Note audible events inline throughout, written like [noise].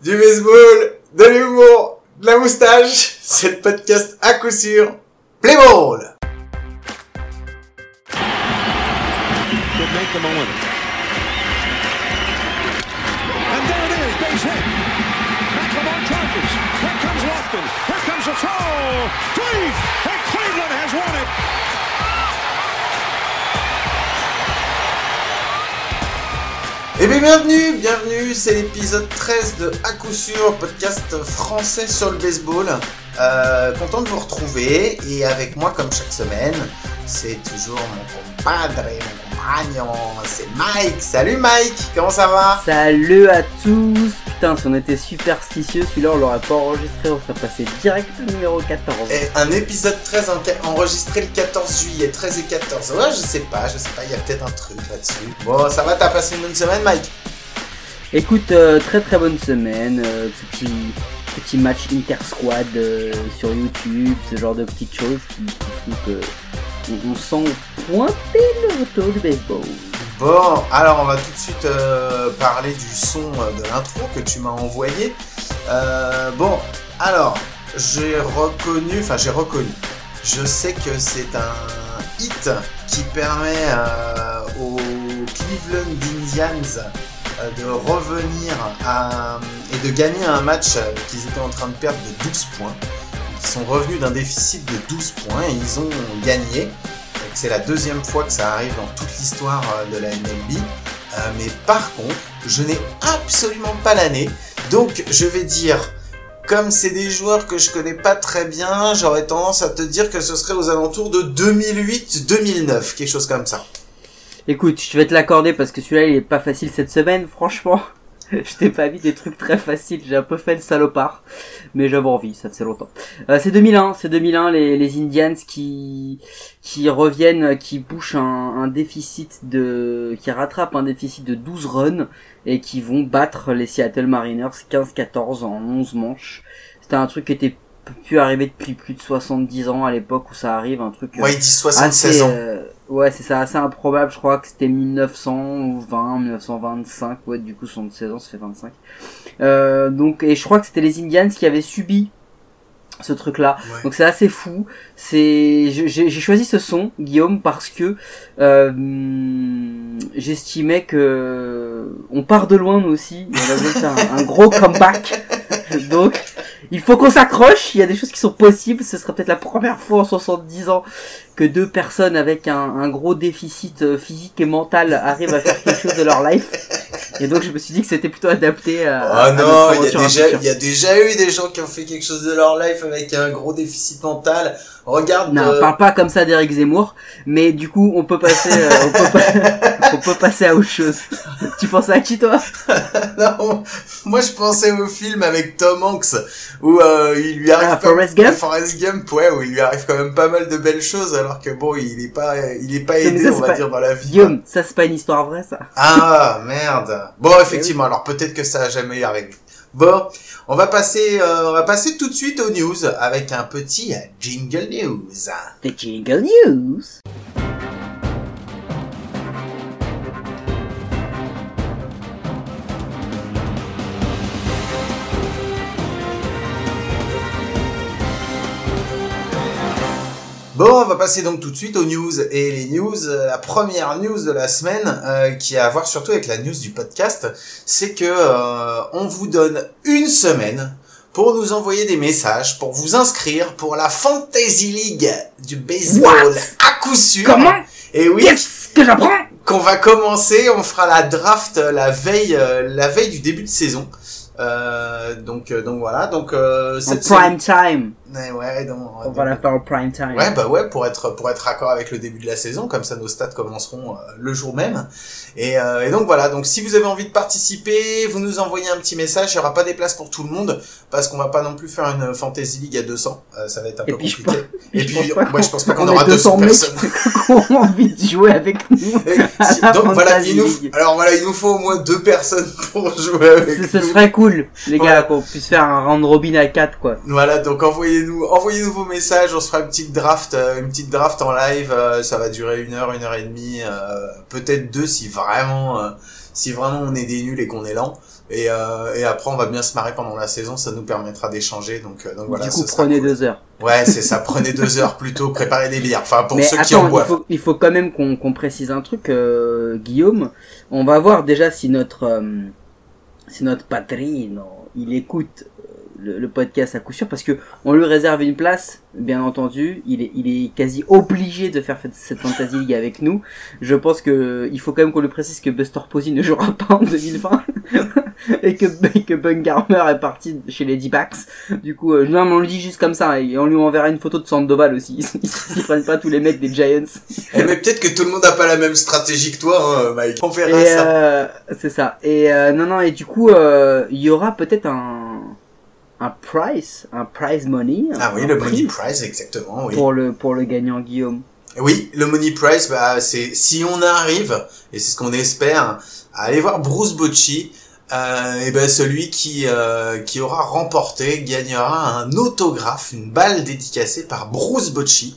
Du baseball, de l'humour, de la moustache, c'est le podcast à coup sûr. Play ball! could make them a winner. And there it is, base. Here comes Lofton. Here comes the throw. Deep. And Cleveland has won it. Et bien bienvenue, bienvenue, c'est l'épisode 13 de À coup sûr, podcast français sur le baseball. Euh, content de vous retrouver et avec moi comme chaque semaine, c'est toujours mon compadre, c'est Mike. Salut Mike, comment ça va? Salut à tous Putain, si on était superstitieux, celui-là on l'aurait pas enregistré, on serait passé direct au numéro 14. Et un épisode 13 en- enregistré le 14 juillet, 13 et 14. Ouais, je sais pas, je sais pas, il y a peut-être un truc là-dessus. Bon, ça va, t'as passé une bonne semaine Mike? Écoute, euh, très très bonne semaine, euh, petit, petit match inter-squad euh, sur YouTube, ce genre de petites choses qui, qui font que on sent pointer le retour du baseball. Bon, alors on va tout de suite euh, parler du son euh, de l'intro que tu m'as envoyé. Euh, bon, alors, j'ai reconnu, enfin j'ai reconnu, je sais que c'est un hit qui permet aux Cleveland Indians de revenir et de gagner un match qu'ils étaient en train de perdre de 12 points. Ils sont revenus d'un déficit de 12 points et ils ont gagné. C'est la deuxième fois que ça arrive dans toute l'histoire euh, de la MLB. Euh, mais par contre, je n'ai absolument pas l'année. Donc je vais dire, comme c'est des joueurs que je connais pas très bien, j'aurais tendance à te dire que ce serait aux alentours de 2008-2009, quelque chose comme ça. Écoute, je vais te l'accorder parce que celui-là il est pas facile cette semaine, franchement. [laughs] Je t'ai pas mis des trucs très faciles, j'ai un peu fait le salopard, mais j'avais envie, ça faisait longtemps. Euh, c'est 2001, c'est 2001 les, les Indians qui qui reviennent, qui bouchent un, un déficit de, qui rattrapent un déficit de 12 runs et qui vont battre les Seattle Mariners 15-14 en 11 manches. C'était un truc qui était pu arriver depuis plus de 70 ans à l'époque où ça arrive, un truc. euh, Moi, il dit 76 assez, ans. euh, ouais, c'est ça, assez improbable. Je crois que c'était 1920, 1925. Ouais, du coup, 76 ans, ça fait 25. Euh, donc, et je crois que c'était les Indians qui avaient subi ce truc-là. Ouais. Donc c'est assez fou. C'est, j'ai choisi ce son, Guillaume, parce que euh, j'estimais que on part de loin nous aussi. On a besoin de faire un, un gros comeback. [laughs] [laughs] Donc il faut qu'on s'accroche. Il y a des choses qui sont possibles. Ce sera peut-être la première fois en 70 ans que deux personnes avec un, un gros déficit euh, physique et mental arrivent à faire quelque chose de leur life. Et donc je me suis dit que c'était plutôt adapté à. Oh à non, notre il y, a déjà, il y a déjà eu des gens qui ont fait quelque chose de leur life avec un gros déficit mental. Regarde, Non, euh, parle pas comme ça d'Éric Zemmour, mais du coup, on peut passer, euh, on, peut pas- [laughs] on peut passer à autre chose. tu pensais à qui, toi? [laughs] Non, moi je pensais au film avec Tom Hanks où euh, il lui arrive Ah, pas- Forrest Gump? Forrest Gump, ouais, où il lui arrive quand même pas mal de belles choses alors que bon, il est pas, il est pas aidé, ça, on va pas- dire dans la vie. Guillaume, ça c'est pas une histoire vraie, ça. Ah merde. Bon, effectivement, alors peut-être que ça a jamais arrivé. Bon, on va passer, euh, on va passer tout de suite aux news avec un petit jingle news. The Jingle News. Bon, on va passer donc tout de suite aux news. Et les news, euh, la première news de la semaine, euh, qui a à voir surtout avec la news du podcast, c'est que euh, on vous donne une semaine pour nous envoyer des messages, pour vous inscrire pour la Fantasy League du baseball What? à coup sûr. Comment? Et oui, Qu'est-ce que j'apprends? Qu'on va commencer, on fera la draft euh, la veille, euh, la veille du début de saison. Euh, donc, euh, donc voilà, donc euh, En cette prime time. Semaine- Ouais, donc, On va la faire en prime time. Ouais, bah ouais, pour être pour être raccord avec le début de la saison, comme ça nos stats commenceront euh, le jour même. Et, euh, et donc voilà, donc si vous avez envie de participer, vous nous envoyez un petit message. Il y aura pas des places pour tout le monde parce qu'on va pas non plus faire une fantasy league à 200. Euh, ça va être un Et peu compliqué. Et puis, pas ouais, je pense pas qu'on aura ait 200 200 mecs personnes. [laughs] qui ont envie de jouer avec nous. [laughs] Si- donc voilà, il nous, alors voilà, il nous faut au moins deux personnes [laughs] pour jouer avec Ce ce nous. serait cool, les gars, Ouais. qu'on puisse faire un round robin à 4, quoi. Voilà, donc envoyez-nous, envoyez-nous vos messages, on se fera une petite draft, euh, une petite draft en live, euh, ça va durer une heure, une heure et demie, euh, peut-être deux si vraiment, si vraiment on est des nuls et qu'on est lent. Et, et après, on va bien se marrer pendant la saison. Ça nous permettra d'échanger. Donc, donc voilà. du coup, prenez cool. deux heures. Ouais, c'est ça. [laughs] Prenez deux heures plutôt. Préparez des bières. Enfin, pour Mais ceux qui en attends, il boivent. faut, il faut quand même qu'on précise un truc, euh, Guillaume. On va voir déjà si notre euh, si notre patrino il écoute le, le podcast à coup sûr parce que on lui réserve une place, bien entendu. Il est il est quasi obligé de faire cette fantasy league avec nous. Je pense que il faut quand même qu'on lui précise que Buster Posey ne jouera pas en 2020 [laughs] et que que Bungarmer est parti chez les D-Backs. Du coup, euh, non, mais on le dit juste comme ça et on lui enverra une photo de Sandoval aussi. [laughs] Ils, ils prennent pas tous les mecs des Giants. Eh, mais peut-être que tout le monde n'a pas la même stratégie que toi, hein, Mike. On verra Et ça. euh, c'est ça. Et euh, non, non, et du coup, euh, il y aura peut-être un un price, un prize money. Ah oui, un le prix money prize, exactement. Oui. pour le pour le gagnant Guillaume. Oui, le money prize, bah, c'est si on arrive, et c'est ce qu'on espère, à aller voir Bruce Bocci, euh, et ben celui qui euh, qui aura remporté gagnera un autographe, une balle dédicacée par Bruce Bocci.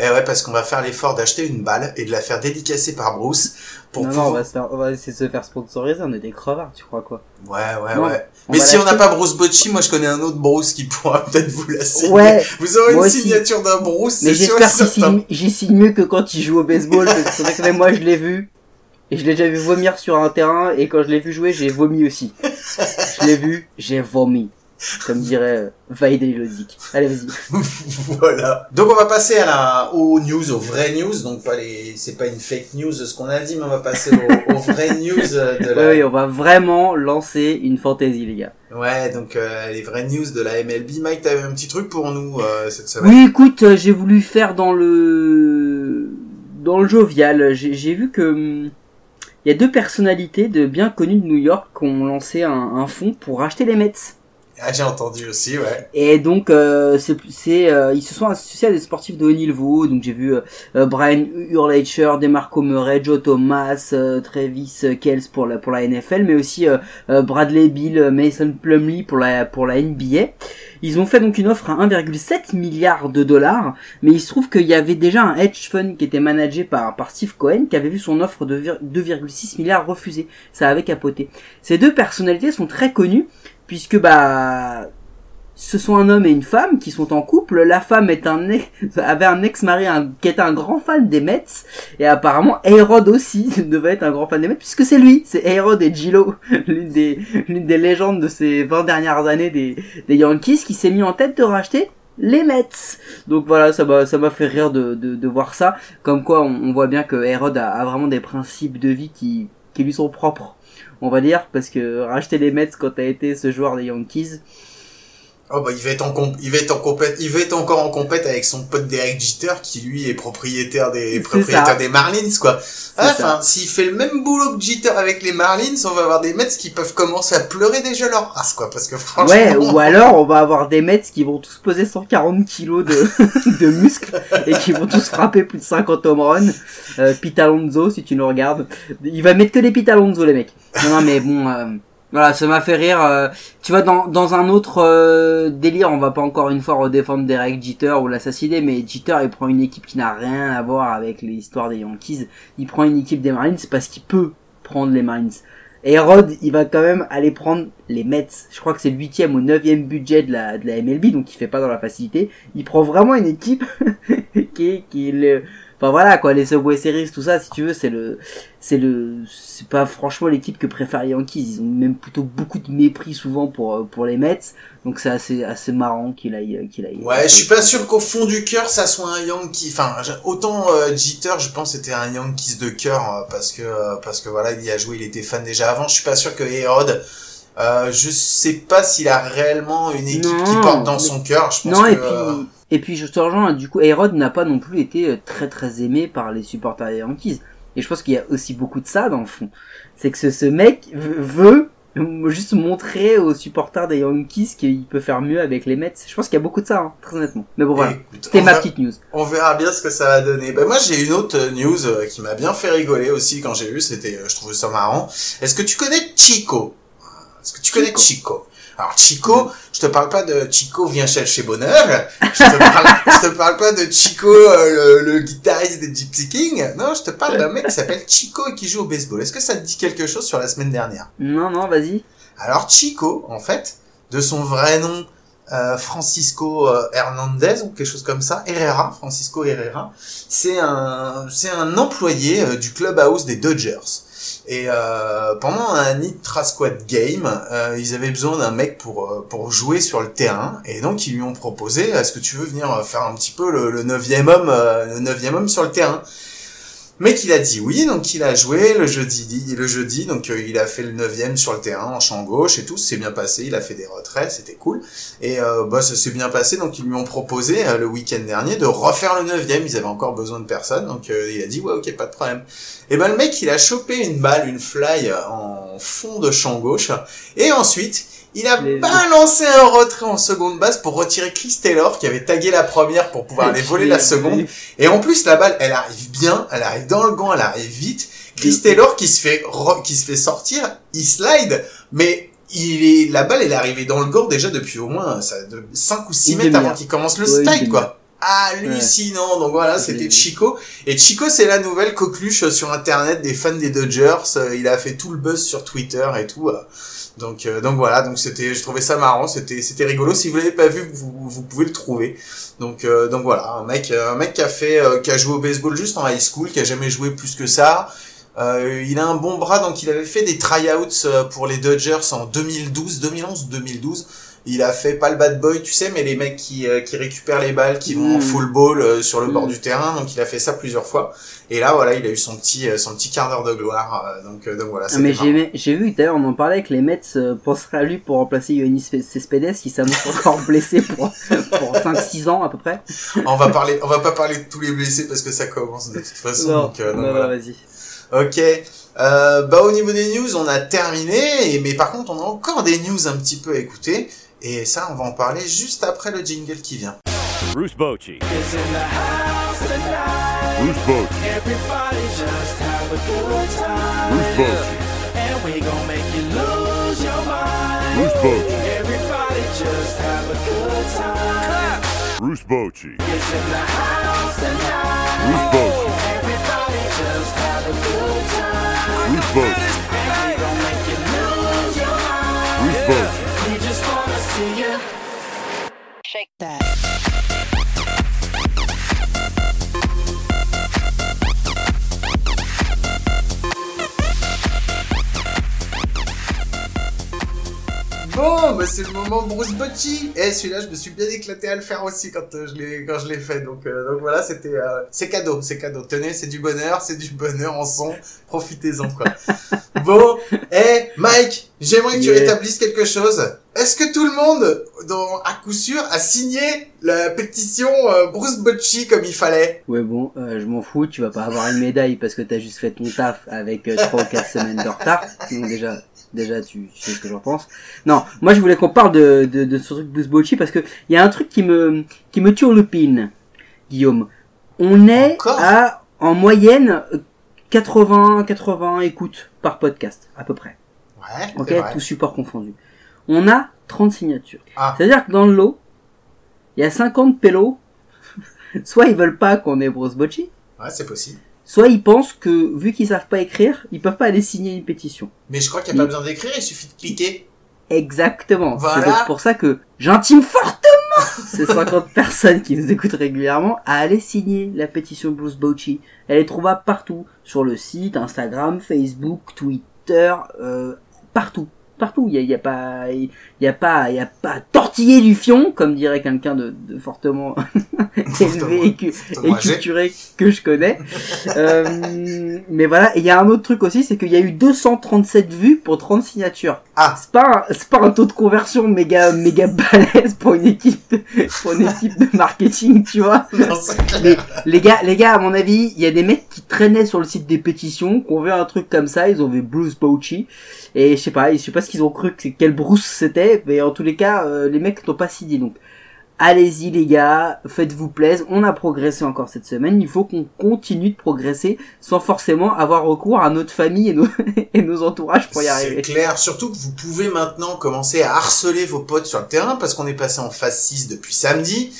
Et ouais, parce qu'on va faire l'effort d'acheter une balle et de la faire dédicacer par Bruce pour non, non, on va, se faire, on va essayer de se faire sponsoriser. On est des crevards, tu crois quoi? Ouais, ouais, Non, ouais. Mais si on n'a pas Bruce Bocci, moi je connais un autre Bruce qui pourra peut-être vous la signer. Ouais. Vous aurez une aussi. signature d'un Bruce, Mais j'espère qu'il signe, j'y signe mieux que quand il joue au baseball. parce que c'est vrai que même moi, je l'ai vu. Et je l'ai déjà vu vomir sur un terrain. Et quand je l'ai vu jouer, j'ai vomi aussi. Je l'ai vu, j'ai vomi. [laughs] Comme dirait euh, Vaid Lozic. Allez, vas-y. [laughs] voilà. Donc on va passer à la aux news, aux vraies news. Donc pas les, c'est pas une fake news ce qu'on a dit, mais on va passer aux, [laughs] aux vraies news de la. oui, on va vraiment lancer une fantaisie, les gars. Ouais, donc euh, les vraies news de la MLB. Mike, t'avais un petit truc pour nous euh, cette semaine? Oui, écoute, euh, j'ai voulu faire dans le dans le jovial. J'ai vu que hum, il y a deux personnalités de bien connues de New York qui ont lancé un, un fonds pour acheter les Mets. Ah, j'ai entendu aussi, ouais. Et donc, euh, c'est, c'est, euh, ils se sont associés à des sportifs de haut niveau. Donc, j'ai vu euh, euh, Brian Urlacher, DeMarco Murray, Joe Thomas, euh, Travis Kells pour la pour la NFL, mais aussi euh, Bradley Bill, Mason Plumlee pour la pour la NBA. Ils ont fait donc une offre à 1,7 milliard de dollars, mais il se trouve qu'il y avait déjà un hedge fund qui était managé par par Steve Cohen qui avait vu son offre de vir- 2,6 milliards refusée. Ça avait capoté. Ces deux personnalités sont très connues puisque bah ce sont un homme et une femme qui sont en couple. La femme est un [laughs] avait un ex-mari qui était un grand fan des Mets et apparemment Aerod aussi [laughs] devait être un grand fan des Mets puisque c'est lui, c'est Aerod et Gillo, [laughs] l'une des l'une des légendes de ces 20 dernières années des des Yankees qui s'est mis en tête de racheter les Mets. Donc voilà, ça m'a ça m'a fait rire de, de voir ça. Comme quoi, on, voit bien que Aerod a, a vraiment des principes de vie qui qui lui sont propres on va dire, parce que racheter les Mets quand t'as été ce joueur des Yankees, Oh bah il va être en comp- il va être en compète, il va être encore en compète avec son pote Derek Jeter qui lui est propriétaire des propriétaire ça. des Marlins quoi. Ah. Enfin, s'il fait le même boulot que Jeter avec les Marlins, on va avoir des Mets qui peuvent commencer à pleurer déjà leur race quoi parce que franchement ouais, ou alors on va avoir des Mets qui vont tous peser 140 kilos de, [laughs] de muscles et qui vont tous frapper plus de 50 home runs. Euh, Pete Alonso, si tu nous regardes, il va mettre que des Pete Alonso les mecs. Non, non mais bon, euh, voilà, ça m'a fait rire. euh, tu vois, dans, dans un autre euh, délire, on va pas encore une fois redéfendre Derek Jeter ou l'assassiner, mais Jeter il prend une équipe qui n'a rien à voir avec l'histoire des Yankees. Il prend une équipe des Marlins parce qu'il peut prendre les Marlins. Et Rod, il va quand même aller prendre les Mets. Je crois que c'est le huitième ou neuvième budget de la, de la MLB, donc il fait pas dans la facilité. Il prend vraiment une équipe [laughs] qui qui est le, enfin voilà quoi, les Subway Series, tout ça, si tu veux, c'est le, c'est le, c'est pas franchement l'équipe que préfèrent les Yankees. Ils ont même plutôt beaucoup de mépris souvent pour, euh, pour les Mets. Donc c'est assez, assez marrant qu'il aille, qu'il aille. Ouais, je suis pas sûr qu'au fond du cœur ça soit un Yankee. Enfin, autant euh, Jeter, je pense c'était un Yankees de cœur euh, parce que euh, parce que voilà, il y a joué, il était fan déjà avant. Je suis pas sûr que Herod. Euh, je sais pas s'il a réellement une équipe qui porte dans mais- son cœur. Je pense Non, que et puis, euh, et puis je te rejoins, du coup, Aerod n'a pas non plus été euh, très très aimé par les supporters des Yankees. Et je pense qu'il y a aussi beaucoup de ça dans le fond. C'est que ce, ce mec veut juste montrer aux supporters des Yankees qu'il peut faire mieux avec les Mets. Je pense qu'il y a beaucoup de ça, hein, très honnêtement. Mais bon voilà, c'était ma petite news. On verra bien ce que ça va donner. Ben moi j'ai une autre euh, news euh, qui m'a bien fait rigoler aussi quand j'ai vu, c'était je trouvais ça marrant. Est-ce que tu connais Chico? Est-ce que tu connais Chico. Chico Alors Chico, je te parle pas de Chico vient chercher bonheur. Je te parle, je te parle pas de Chico euh, le, le guitariste des Gypsy King. Non, je te parle d'un mec qui s'appelle Chico et qui joue au baseball. Est-ce que ça te dit quelque chose sur la semaine dernière? Non, non, vas-y. Alors Chico, en fait, de son vrai nom, euh, Francisco euh, Hernandez ou quelque chose comme ça, Herrera, Francisco Herrera, c'est un c'est un employé euh, du clubhouse des Dodgers. Et euh, pendant un Intra Squad game, euh, ils avaient besoin d'un mec pour euh, pour jouer sur le terrain, et donc ils lui ont proposé est-ce que tu veux venir faire un petit peu neuvième homme, le neuvième homme sur le terrain? Mec, il a dit oui, donc il a joué le jeudi, le jeudi, donc euh, il a fait le neuvième sur le terrain en champ gauche et tout, c'est bien passé, il a fait des retraits, c'était cool. Et euh, bah ça s'est bien passé, donc ils lui ont proposé euh, le week-end dernier de refaire le neuvième, ils avaient encore besoin de personne, donc euh, il a dit ouais ok pas de problème. Et ben le mec il a chopé une balle, une fly en fond de champ gauche, et ensuite il a Les- balancé un retrait en seconde base pour retirer Chris Taylor qui avait tagué la première pour pouvoir aller voler la [laughs] seconde. Et en plus, la balle, elle arrive bien, elle arrive dans le gant, elle arrive vite. Chris. Taylor qui se fait re- qui se fait sortir, il slide, mais il est la balle, elle est arrivée dans le gant déjà depuis au moins ça, de 5 ou 6 Une mètres avant qu'il commence le Ouais, slide, quoi. Hallucinant. Donc voilà, c'était. Chico. Et Chico, c'est la nouvelle coqueluche sur Internet des fans des Dodgers. Euh, Il a fait tout le buzz sur Twitter et tout. Euh. Donc, euh, donc voilà, donc c'était, je trouvais ça marrant, c'était, rigolo. Si vous l'avez pas vu, vous, pouvez le trouver. Donc, euh, donc voilà, un mec, un mec qui a euh, joué au baseball juste en high school, qui a jamais joué plus que ça. Euh, il a un bon bras, donc il avait fait des tryouts euh, pour les Dodgers en 2012, 2011 ou 2012. Il a fait pas le bad boy, tu sais, mais les mecs qui, euh, qui récupèrent les balles, qui vont en Mm. full ball euh, sur le bord Mm. du terrain. Donc il a fait ça plusieurs fois. Et là, voilà, il a eu son petit, euh, son petit quart d'heure de gloire. donc, euh, donc voilà. Ah, mais j'ai j'ai vu d'ailleurs on en parlait que les Mets euh, penseraient à lui pour remplacer Yoannis Cespedes qui s'annonce [laughs] encore blessé pour pour 5-6 ans à peu près. on va parler, on va pas parler de tous les blessés parce que ça commence de toute façon. non, donc, euh, donc non, voilà. vas-y. Ok. Euh, bah au niveau des news, on a terminé. Mais par contre, on a encore des news un petit peu à écouter. Et ça, on va en parler juste après le jingle qui vient. Bruce Bochy. Bruce Bochy. Everybody just have a good time. Bruce Bochy. And we gon' make you lose your mind. Bruce Bochy. Everybody just have a good time. Bruce Bochy. It's in the house tonight. Bruce Bochy. Everybody just have a good time. Bruce Bochy. And we gon' make you lose your mind. Bruce Bochy. Bon, bah c'est le moment Bruce Bocci. Et celui-là, je me suis bien éclaté à le faire aussi quand euh, je l'ai quand je l'ai fait. Donc euh, donc voilà, c'était euh, c'est cadeau, c'est cadeau. Tenez, c'est du bonheur, c'est du bonheur en son. Profitez-en quoi. [laughs] bon, eh Mike, j'aimerais que tu rétablisses quelque chose. Est-ce que tout le monde, dans, à coup sûr, a signé la pétition euh, Bruce Bocci comme il fallait? Ouais bon, euh, je m'en fous, tu vas pas avoir une médaille parce que t'as juste fait ton taf avec 3 ou 4 semaines de retard. Donc déjà, déjà tu, tu sais ce que j'en pense. Non, moi je voulais qu'on parle de, de, de ce truc Bruce Bocci parce que il y a un truc qui me qui me turlupine, Guillaume. On est Encore? à en moyenne 80 80 écoutes par podcast à peu près. Ouais, Ok, tout support confondu. On a 30 signatures. Ah. C'est-à-dire que dans le lot, il y a 50 pélos. [laughs] soit ils veulent pas qu'on ait Bruce Bocci, Ouais, c'est possible. soit ils pensent que vu qu'ils savent pas écrire, ils peuvent pas aller signer une pétition. Mais je crois qu'il n'y a pas besoin d'écrire, il suffit de cliquer. Exactement. Voilà. C'est donc pour ça que j'intime fortement [laughs] ces 50 personnes qui nous écoutent régulièrement à aller signer la pétition Bruce Bocci. Elle est trouvable partout, sur le site, Instagram, Facebook, Twitter, euh, partout. Partout, il y a, pas, il y a pas, il y a pas tortiller du fion, comme dirait quelqu'un de, de fortement [laughs] élevé et, cu- et âgé. culturé que je connais. [laughs] Euh, mais voilà, il y a un autre truc aussi, c'est qu'il y a eu 237 vues pour 30 signatures. Ah. C'est pas, un- c'est pas un taux de conversion méga, méga balèze pour une équipe, de, pour une équipe de marketing, tu vois. [laughs] Non. Mais les gars, les gars, à mon avis, il y a des mecs qui traînaient sur le site des pétitions, qui ont vu un truc comme ça, ils ont vu Bruce Bocci, et je sais pas, je sais pas ce qu'ils ont cru que quel Bruce c'était, mais en tous les cas, euh, les mecs n'ont pas signé, donc allez-y les gars, faites-vous plaisir, on a progressé encore cette semaine, il faut qu'on continue de progresser sans forcément avoir recours à notre famille et nos, [laughs] et nos entourages pour y C'est arriver. clair, surtout que vous pouvez maintenant commencer à harceler vos potes sur le terrain parce qu'on est passé en phase 6 depuis samedi.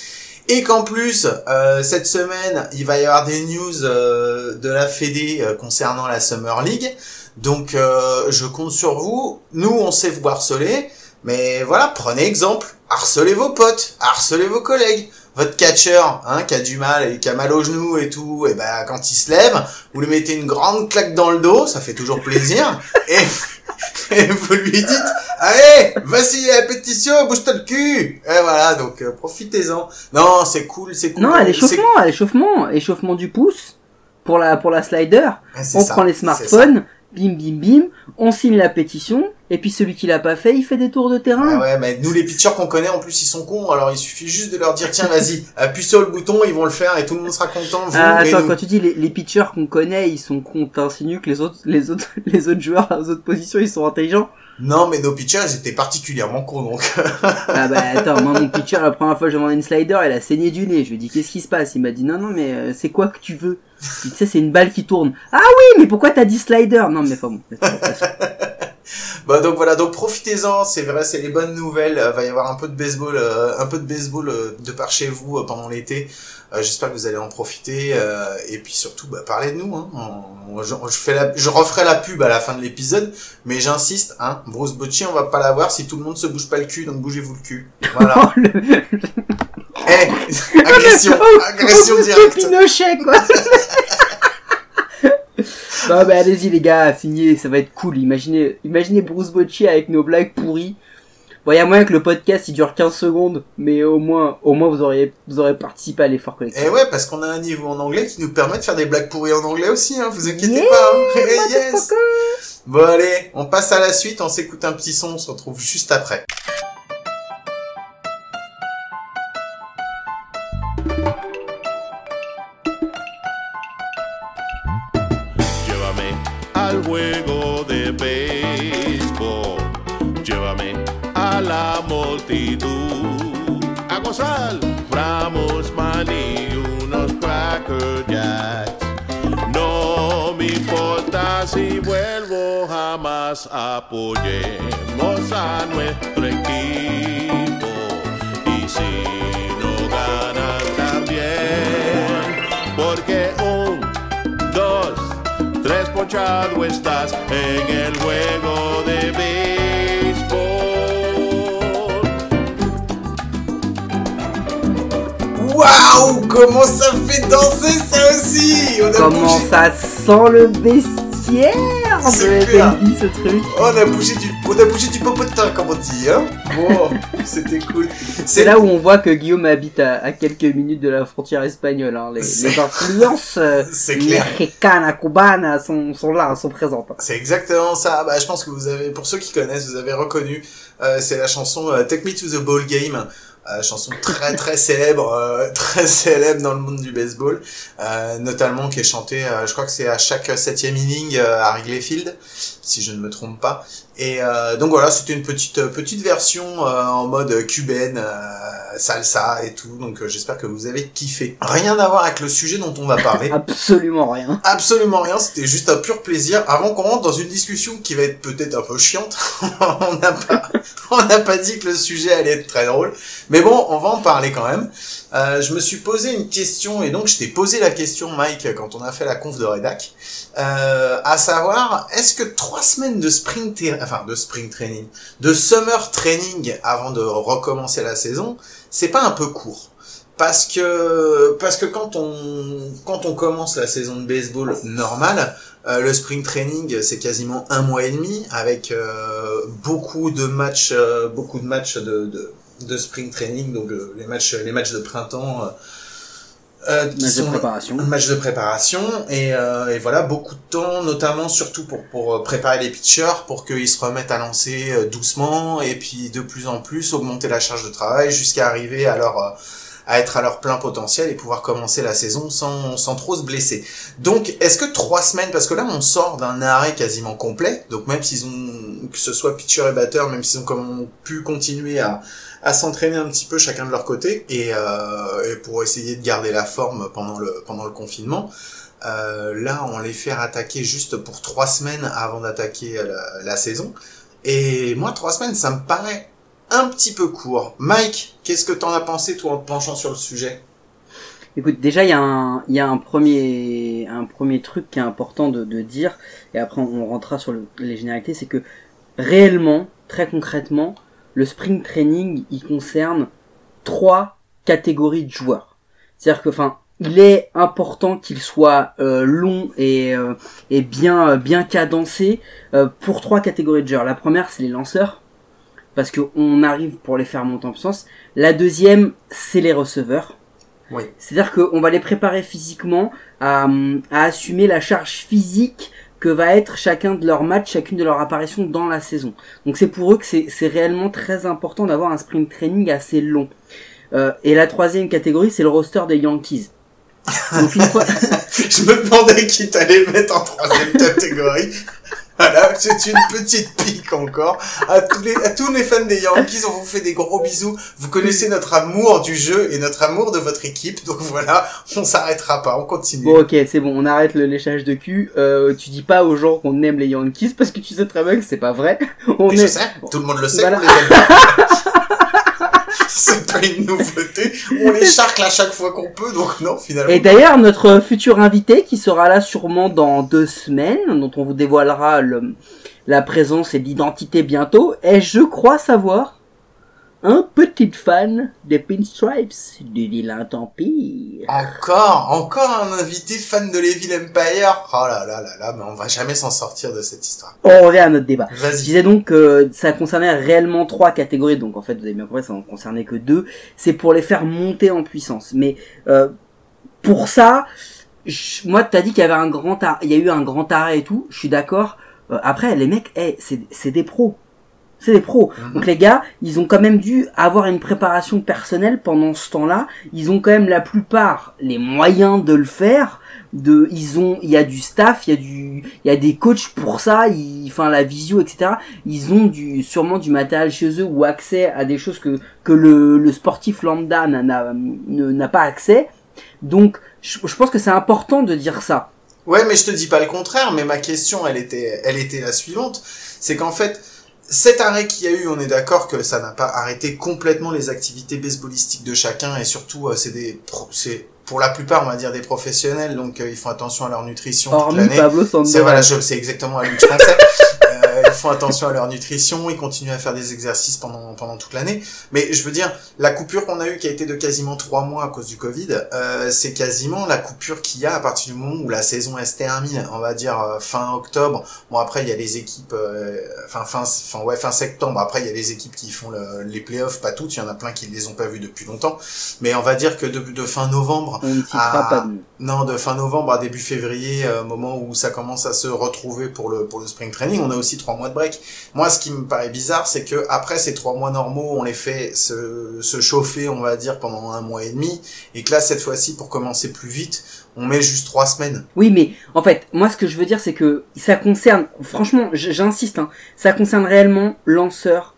Et qu'en plus, euh, cette semaine, il va y avoir des news euh, de la Fédé euh, concernant la Summer League. Donc euh, je compte sur vous. Nous, on sait vous harceler, mais voilà, prenez exemple. Harcelez vos potes, harcelez vos collègues. Votre catcheur, hein, qui a du mal et qui a mal aux genoux et tout, et ben quand il se lève, vous lui mettez une grande claque dans le dos, ça fait toujours plaisir, [laughs] et, et vous lui dites, allez, vas-y la pétition, bouge-toi le cul. Et voilà, donc euh, profitez-en. Non, c'est cool, c'est cool. Non, à l'échauffement, à l'échauffement, échauffement du pouce pour la pour la slider. On ça, prend les smartphones, bim bim bim, on signe la pétition et puis celui qui l'a pas fait, il fait des tours de terrain. Ah ouais, mais nous les pitchers qu'on connaît en plus ils sont cons, alors il suffit juste de leur dire tiens vas-y, [laughs] appuie sur le bouton, ils vont le faire et tout le monde sera content. Vous Ah, attends, nous. quand tu dis les, les pitchers qu'on connaît, ils sont cons, t'insinues que les autres, les autres, [laughs] les autres joueurs aux autres positions, ils sont intelligents. Non mais nos pitchers ils étaient particulièrement cons donc. [laughs] Ah bah attends, moi mon pitcher, la première fois que j'ai demandé une slider, il a saigné du nez. Je lui ai dit qu'est-ce qui se passe? Il m'a dit non non mais euh, c'est quoi que tu veux? Tu sais c'est une balle qui tourne. Ah oui mais pourquoi t'as dit slider? Non mais enfin bon. [laughs] bah donc voilà, donc profitez-en, c'est vrai, c'est les bonnes nouvelles. Euh, va y avoir un peu de baseball, euh, un peu de baseball euh, de par chez vous euh, pendant l'été. Euh, J'espère que vous allez en profiter euh, et puis surtout bah, parlez de nous. Hein. On- je, je fais la, je referai la pub à la fin de l'épisode, mais j'insiste, hein, Bruce Bocci, on va pas l'avoir si tout le monde se bouge pas le cul, donc bougez-vous le cul. Voilà. [laughs] Oh. Eh, [laughs] agression, agression directe. Pinochet quoi [laughs] Bah bah allez-y les gars, signez, ça va être cool. Imaginez, imaginez Bruce Bocci avec nos blagues pourries. Bon, y a moyen que le podcast il dure 15 secondes, mais au moins, au moins vous auriez, vous aurez participé à l'effort collectif. Et ouais, parce qu'on a un niveau en anglais qui nous permet de faire des blagues pourries en anglais aussi, hein, vous inquiétez Yeah, pas. Hein. Eh, [laughs] yes. Bon allez, on passe à la suite, on s'écoute un petit son, on se retrouve juste après. Al juego de béisbol. Llévame a la multitud. A gozar. Ramos, maní, unos cracker jacks. No me importa si vuelvo jamás. Apoyemos a nuestro equipo. Y si ponchado estás en el juego de béisbol. Waouh, comment ça fait danser ça aussi On a Comment bougé, ça sent le vestiaire De ce truc on a bougé du, on a bougé du popotin comme on dit, hein Bon, [laughs] c'était cool. C'est là où on voit que Guillaume habite à, à quelques minutes de la frontière espagnole. Hein. Les, les [laughs] influences euh, mexicanas, cubanas sont, sont là, sont présentes. hein. C'est exactement ça. Bah, je pense que vous avez, pour ceux qui connaissent, vous avez reconnu. Euh, c'est la chanson euh, Take Me to the Ball Game. Euh, chanson très très célèbre, euh, [laughs] très célèbre dans le monde du baseball, euh, notamment qui est chantée, euh, je crois que c'est à chaque septième inning à Wrigley Field, si je ne me trompe pas. Et euh, donc voilà, c'était une petite petite version euh, en mode cubaine, euh, salsa et tout. Donc euh, j'espère que vous avez kiffé. Rien à voir avec le sujet dont on va parler. [laughs] Absolument rien. Absolument rien, c'était juste un pur plaisir. Avant qu'on rentre dans une discussion qui va être peut-être un peu chiante, [laughs] on n'a pas, on n'a pas dit que le sujet allait être très drôle. Mais bon, on va en parler quand même. Euh, je me suis posé une question et donc je t'ai posé la question, Mike, quand on a fait la conf de rédac, euh, à savoir, est-ce que trois semaines de spring, enfin de spring training, de summer training avant de recommencer la saison, c'est pas un peu court? Parce que parce que quand on quand on commence la saison de baseball normale, euh, le spring training c'est quasiment un mois et demi avec euh, beaucoup de matchs euh, beaucoup de matchs de, de, de spring training donc euh, les matchs les matchs de printemps euh, euh, Match de préparation. match de préparation et, euh, et voilà beaucoup de temps notamment surtout pour pour euh, préparer les pitchers pour qu'ils se remettent à lancer euh, doucement et puis de plus en plus augmenter la charge de travail jusqu'à arriver à leur euh, à être à leur plein potentiel et pouvoir commencer la saison sans, sans trop se blesser. Donc, est-ce que trois semaines, parce que là, on sort d'un arrêt quasiment complet, donc même s'ils ont, que ce soit pitcher et batteur, même s'ils ont comme pu continuer à, à s'entraîner un petit peu chacun de leur côté, et, euh, et pour essayer de garder la forme pendant le, pendant le confinement, euh, là, on les fait attaquer juste pour trois semaines avant d'attaquer la, la saison. Et moi, trois semaines, ça me paraît un petit peu court. Mike, qu'est-ce que t'en as pensé, toi, en te penchant sur le sujet? Écoute, déjà il y a un, y a un premier, un premier truc qui est important de, de dire, et après on rentrera sur le- les généralités, c'est que réellement, très concrètement, le spring training, il concerne trois catégories de joueurs. C'est-à-dire que, enfin, il est important qu'il soit euh, long et, euh, et bien, euh, bien cadencé euh, pour trois catégories de joueurs. La première, c'est les lanceurs, parce qu'on arrive pour les faire monter en puissance. La deuxième, c'est les receveurs. Oui. C'est-à-dire qu'on va les préparer physiquement à, à assumer la charge physique que va être chacun de leurs matchs, chacune de leurs apparitions dans la saison. Donc c'est pour eux que c'est c'est réellement très important d'avoir un sprint training assez long. Euh, et la troisième catégorie, c'est le roster des Yankees. [laughs] Donc une fois... Je me demandais qui t'allait mettre en troisième catégorie. [laughs] Voilà, [laughs] c'est une petite pique encore. À tous, les, à tous les fans des Yankees, on vous fait des gros bisous. Vous connaissez notre amour du jeu et notre amour de votre équipe. Donc voilà, on s'arrêtera pas, on continue. Bon ok, c'est bon, on arrête le léchage de cul. Euh, tu dis pas aux gens qu'on aime les Yankees parce que tu sais très bien que c'est pas vrai. [laughs] On Mais je est... sais, tout le monde le sait, Voilà. les aime. [laughs] C'est pas une nouveauté. On les charcle à chaque fois qu'on peut, donc non, finalement. Et d'ailleurs, notre futur invité, qui sera là sûrement dans deux semaines, dont on vous dévoilera le- la présence et l'identité bientôt, est, je crois savoir, un petit fan des Pinstripes du vilain Empire. Encore, encore un invité fan de l'Evil Empire. Oh là là là là, mais on va jamais s'en sortir de cette histoire. On revient à notre débat. Je disais donc que ça concernait réellement trois catégories, donc en fait vous avez bien compris, ça en concernait que deux. C'est pour les faire monter en puissance. Mais euh, pour ça, je- moi t'as dit qu'il y avait un grand, il y a eu un grand arrêt et tout. Je suis d'accord. Euh, après les mecs, c'est c'est des pros. C'est des pros. Mhm. Donc les gars, ils ont quand même dû avoir une préparation personnelle pendant ce temps-là. Ils ont quand même la plupart les moyens de le faire. De, ils ont, il y a du staff, il y a du, il y a des coachs pour ça. Ils, enfin la visio, etc. Ils ont du, sûrement du matériel chez eux ou accès à des choses que que le, le sportif lambda n'a- pas accès. Donc je, je pense que c'est important de dire ça. Ouais, mais je te dis pas le contraire, mais ma question, elle était, elle était la suivante. C'est qu'en fait, cet arrêt qu'il y a eu, on est d'accord que ça n'a pas arrêté complètement les activités baseballistiques de chacun, et surtout, euh, c'est des, pro- c'est, pour la plupart, on va dire des professionnels, donc euh, ils font attention à leur nutrition toute l'année. Pablo C'est voilà, je- exactement à lui que je pensais. Euh, ils font attention à leur nutrition, ils continuent à faire des exercices pendant pendant toute l'année. Mais je veux dire, la coupure qu'on a eue, qui a été de quasiment trois mois à cause du Covid, euh, c'est quasiment la coupure qu'il y a à partir du moment où la saison se termine. On va dire euh, fin octobre. Bon après il y a les équipes, euh, enfin fin fin ouais fin septembre. Après il y a les équipes qui font le- les playoffs, pas toutes. Il y en a plein qui les ont pas vus depuis longtemps. Mais on va dire que de, de fin novembre On ne citera pas de nom. non, de fin novembre à début février, euh, moment où ça commence à se retrouver pour le pour le spring training, on a aussi trois mois de break. Moi, ce qui me paraît bizarre, c'est que après ces trois mois normaux, on les fait se, se chauffer, on va dire, pendant un mois et demi, et que là, cette fois-ci, pour commencer plus vite, on met juste trois semaines. Oui, mais en fait, moi, ce que je veux dire, c'est que ça concerne, franchement, j'insiste, hein, ça concerne réellement lanceurs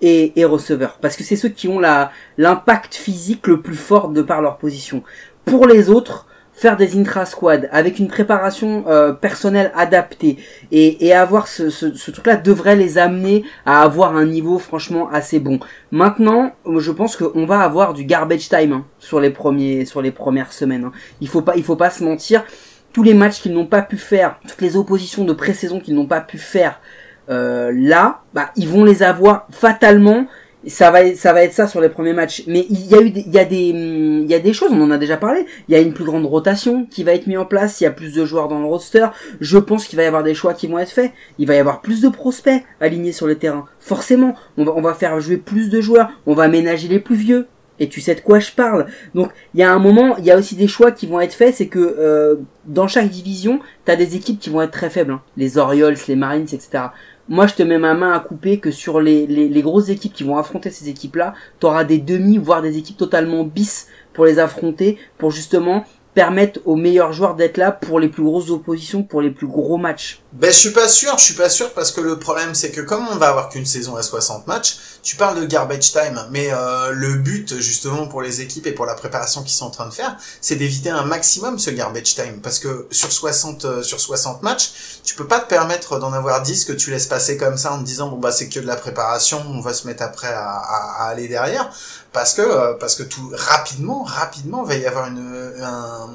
et, et receveurs, parce que c'est ceux qui ont la l'impact physique le plus fort de par leur position. Pour les autres, faire des intra-squads avec une préparation euh, personnelle adaptée et, et avoir ce, ce, ce truc-là devrait les amener à avoir un niveau franchement assez bon. Maintenant, je pense qu'on va avoir du garbage time hein, sur les premiers sur les premières semaines. hein. Il faut pas il faut pas se mentir tous les matchs qu'ils n'ont pas pu faire, toutes les oppositions de pré-saison qu'ils n'ont pas pu faire euh, là, bah, ils vont les avoir fatalement. Ça va, ça va être ça sur les premiers matchs. Mais il y a eu, des, il y a des, il y a des choses. On en a déjà parlé. Il y a une plus grande rotation qui va être mise en place. Il y a plus de joueurs dans le roster. Je pense qu'il va y avoir des choix qui vont être faits. Il va y avoir plus de prospects alignés sur le terrain. Forcément, on va, on va faire jouer plus de joueurs. On va ménager les plus vieux. Et tu sais de quoi je parle. Donc il y a un moment, il y a aussi des choix qui vont être faits. C'est que euh, dans chaque division, t'as des équipes qui vont être très faibles. hein. Les Orioles, les Marines, etc. Moi, je te mets ma main à couper que sur les, les, grosses équipes qui vont affronter ces équipes-là, t'auras des demi, voire des équipes totalement bis pour les affronter, pour justement permettre aux meilleurs joueurs d'être là pour les plus grosses oppositions, pour les plus gros matchs. Ben, je suis pas sûr, je suis pas sûr parce que le problème c'est que comme on va avoir qu'une saison à 60 matchs, tu parles de garbage time, mais euh, le but justement pour les équipes et pour la préparation qu'ils sont en train de faire, c'est d'éviter un maximum ce garbage time. Parce que sur 60 euh, sur 60 matchs, tu peux pas te permettre d'en avoir 10 que tu laisses passer comme ça en te disant bon bah c'est que de la préparation, on va se mettre après à, à, à aller derrière. Parce que euh, parce que tout rapidement rapidement va y avoir une un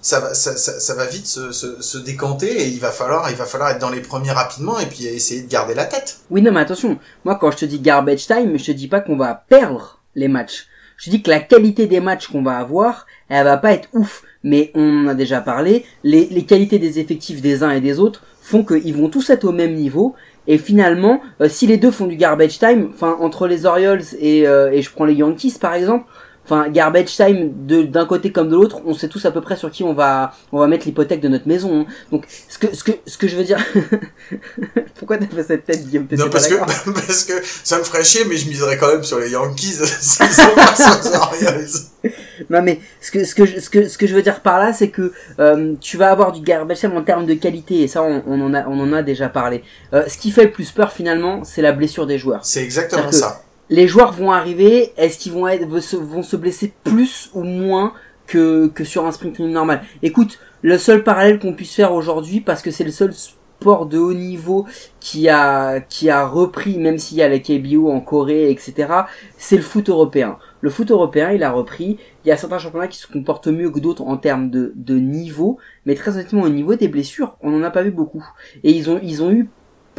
ça va, ça, ça, ça va vite se, se, se décanter et il va falloir, il va falloir être dans les premiers rapidement et puis essayer de garder la tête. Oui, non, mais attention, moi quand je te dis garbage time, je te dis pas qu'on va perdre les matchs. Je dis que la qualité des matchs qu'on va avoir, elle va pas être ouf. Mais on en a déjà parlé, les, les qualités des effectifs des uns et des autres font qu'ils vont tous être au même niveau. Et finalement, euh, si les deux font du garbage time, enfin entre les Orioles et, euh, et je prends les Yankees par exemple, enfin garbage time de d'un côté comme de l'autre, on sait tous à peu près sur qui on va on va mettre l'hypothèque de notre maison. hein. Donc ce que ce que ce que je veux dire, [laughs] pourquoi t'as fait cette tête Guillaume? Non, parce que, [laughs] parce que ça me ferait chier, mais je miserais quand même sur les Yankees [laughs] s'ils sont. Non mais ce que ce que je, ce que ce que je veux dire par là c'est que euh, tu vas avoir du garbage time en termes de qualité et ça on, on en a on en a déjà parlé. Euh, ce qui fait le plus peur finalement c'est la blessure des joueurs. C'est exactement ça. Les joueurs vont arriver, est-ce qu'ils vont être vont se, blesser plus ou moins que que sur un sprint normal? Écoute, le seul parallèle qu'on puisse faire aujourd'hui parce que c'est le seul sport de haut niveau qui a qui a repris même s'il y a la KBO en Corée etc c'est le foot européen. Le foot européen il a repris. Il y a certains championnats qui se comportent mieux que d'autres en termes de, de niveau mais très honnêtement au niveau des blessures on n'en a pas vu beaucoup. Et ils ont ils ont eu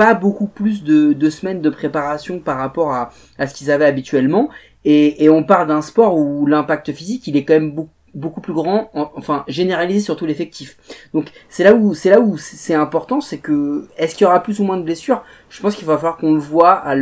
pas beaucoup plus de, de semaines de préparation par rapport à, ce qu'ils avaient habituellement et, on parle d'un sport où l'impact physique il est quand même beaucoup beaucoup plus grand, en- enfin généralisé sur tout l'effectif. Donc c'est là où c'est là où c'est important, c'est que est-ce qu'il y aura plus ou moins de blessures? Je pense qu'il va falloir qu'on le voit à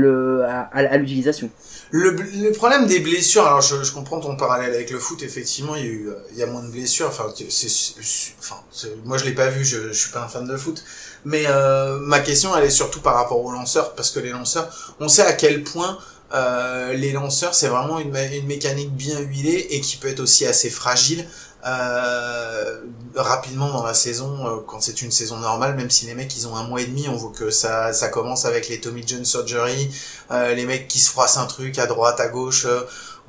l'utilisation. Le, problème des blessures, alors je, comprends ton parallèle avec le foot, effectivement, il y a eu, il y a moins de blessures. Enfin, c'est, moi je l'ai pas vu, je suis pas un fan de foot, mais euh, ma question elle est surtout par rapport aux lanceurs, parce que les lanceurs, on sait à quel point euh, les lanceurs c'est vraiment une, mé- une mécanique bien huilée et qui peut être aussi assez fragile. euh, rapidement dans la saison quand c'est une saison normale même si les mecs ils ont un mois et demi on voit que ça ça commence avec les Tommy John surgery les mecs qui se froissent un truc à droite, à gauche,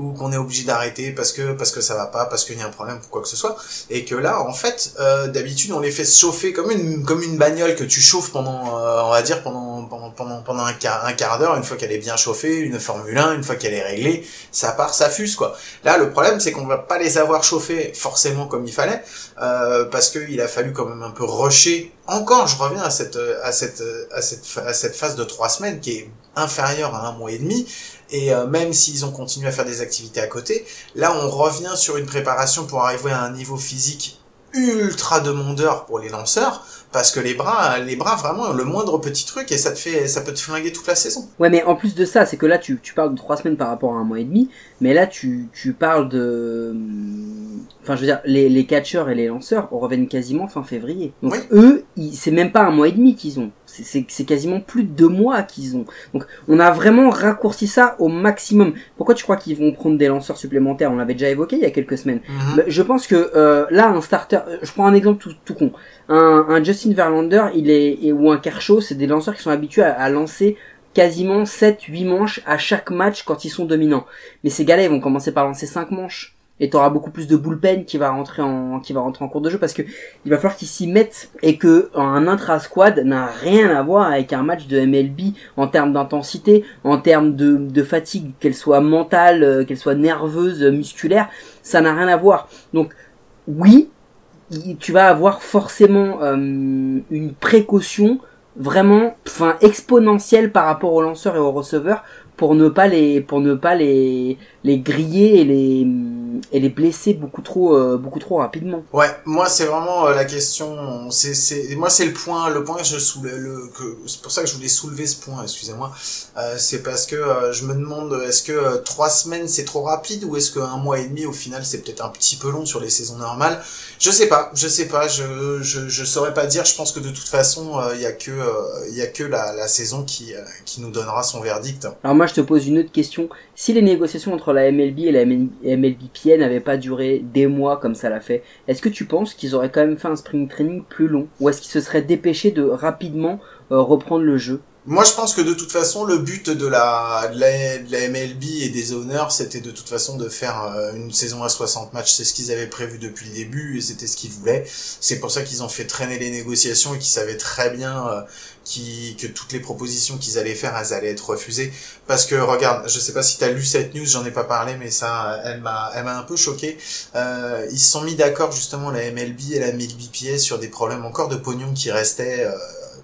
ou qu'on est obligé d'arrêter parce que parce que ça va pas, parce qu'il y a un problème ou quoi que ce soit, et que là, en fait, euh, d'habitude, on les fait chauffer comme une comme une bagnole que tu chauffes pendant, euh, on va dire pendant pendant pendant pendant un quart un quart d'heure, une fois qu'elle est bien chauffée, une Formule 1, une fois qu'elle est réglée, ça part, ça fuse quoi. Là, le problème, c'est qu'on va pas les avoir chauffés forcément comme il fallait, euh, parce qu'il a fallu quand même un peu rusher. Encore, je reviens à cette à cette à cette à cette phase de trois semaines qui est inférieure à un mois et demi. Et euh, même s'ils ont continué à faire des activités à côté, là on revient sur une préparation pour arriver à un niveau physique ultra demandeur pour les lanceurs, parce que les bras, les bras vraiment le moindre petit truc et ça te fait, ça peut te flinguer toute la saison. Ouais, mais en plus de ça, c'est que là tu, tu parles de trois semaines par rapport à un mois et demi, mais là tu, tu parles de, enfin je veux dire les, les catcheurs et les lanceurs reviennent quasiment fin février. Donc Oui. eux, c'est même pas un mois et demi qu'ils ont, c'est- quasiment plus de deux mois qu'ils ont. Donc on a vraiment raccourci ça au maximum. Pourquoi tu crois qu'ils vont prendre des lanceurs supplémentaires? On l'avait déjà évoqué il y a quelques semaines. Bah, je pense que euh, là, un starter, euh, je prends un exemple tout, tout con. Un, un Justin Verlander, il est ou un Kershaw, c'est des lanceurs qui sont habitués à, à lancer quasiment 7-8 manches à chaque match quand ils sont dominants. Mais ces gars-là, ils vont commencer par lancer 5 manches. Et t'auras beaucoup plus de bullpen qui va rentrer en qui va rentrer en cours de jeu parce que il va falloir qu'ils s'y mettent et que un intra squad n'a rien à voir avec un match de MLB en termes d'intensité, en termes de, de fatigue, qu'elle soit mentale, euh, qu'elle soit nerveuse, musculaire, ça n'a rien à voir. Donc oui, tu vas avoir forcément euh, une précaution vraiment enfin exponentielle par rapport aux lanceurs et aux receveurs pour ne pas les pour ne pas les les griller et les et les blesser beaucoup trop euh, beaucoup trop rapidement. Ouais, moi c'est vraiment euh, la question. C'est c'est moi c'est le point le point que je soulève le que c'est pour ça que je voulais soulever ce point. Excusez-moi. Euh, c'est parce que euh, je me demande est-ce que euh, trois semaines c'est trop rapide ou est-ce qu'un mois et demi au final c'est peut-être un petit peu long sur les saisons normales? Je sais pas, je sais pas, je je je saurais pas dire. Je pense que de toute façon euh, il y a que euh, il y a que la la saison qui euh, qui nous donnera son verdict. Alors moi je te pose une autre question. Si les négociations entre la MLB et la MLBPA n'avait pas duré des mois comme ça l'a fait, est-ce que tu penses qu'ils auraient quand même fait un spring training plus long? Ou est-ce qu'ils se seraient dépêchés de rapidement euh, reprendre le jeu? Moi, je pense que de toute façon, le but de la, de la, de la MLB et des owners, c'était de toute façon de faire euh, une saison à 60 matchs. C'est ce qu'ils avaient prévu depuis le début et c'était ce qu'ils voulaient. C'est pour ça qu'ils ont fait traîner les négociations et qu'ils savaient très bien euh, qui, que toutes les propositions qu'ils allaient faire, elles allaient être refusées. Parce que regarde, je sais pas si tu as lu cette news, j'en ai pas parlé, mais ça, elle m'a, elle m'a un peu choqué. Euh, ils se sont mis d'accord justement la MLB et la MLBPA sur des problèmes encore de pognon qui restaient. euh,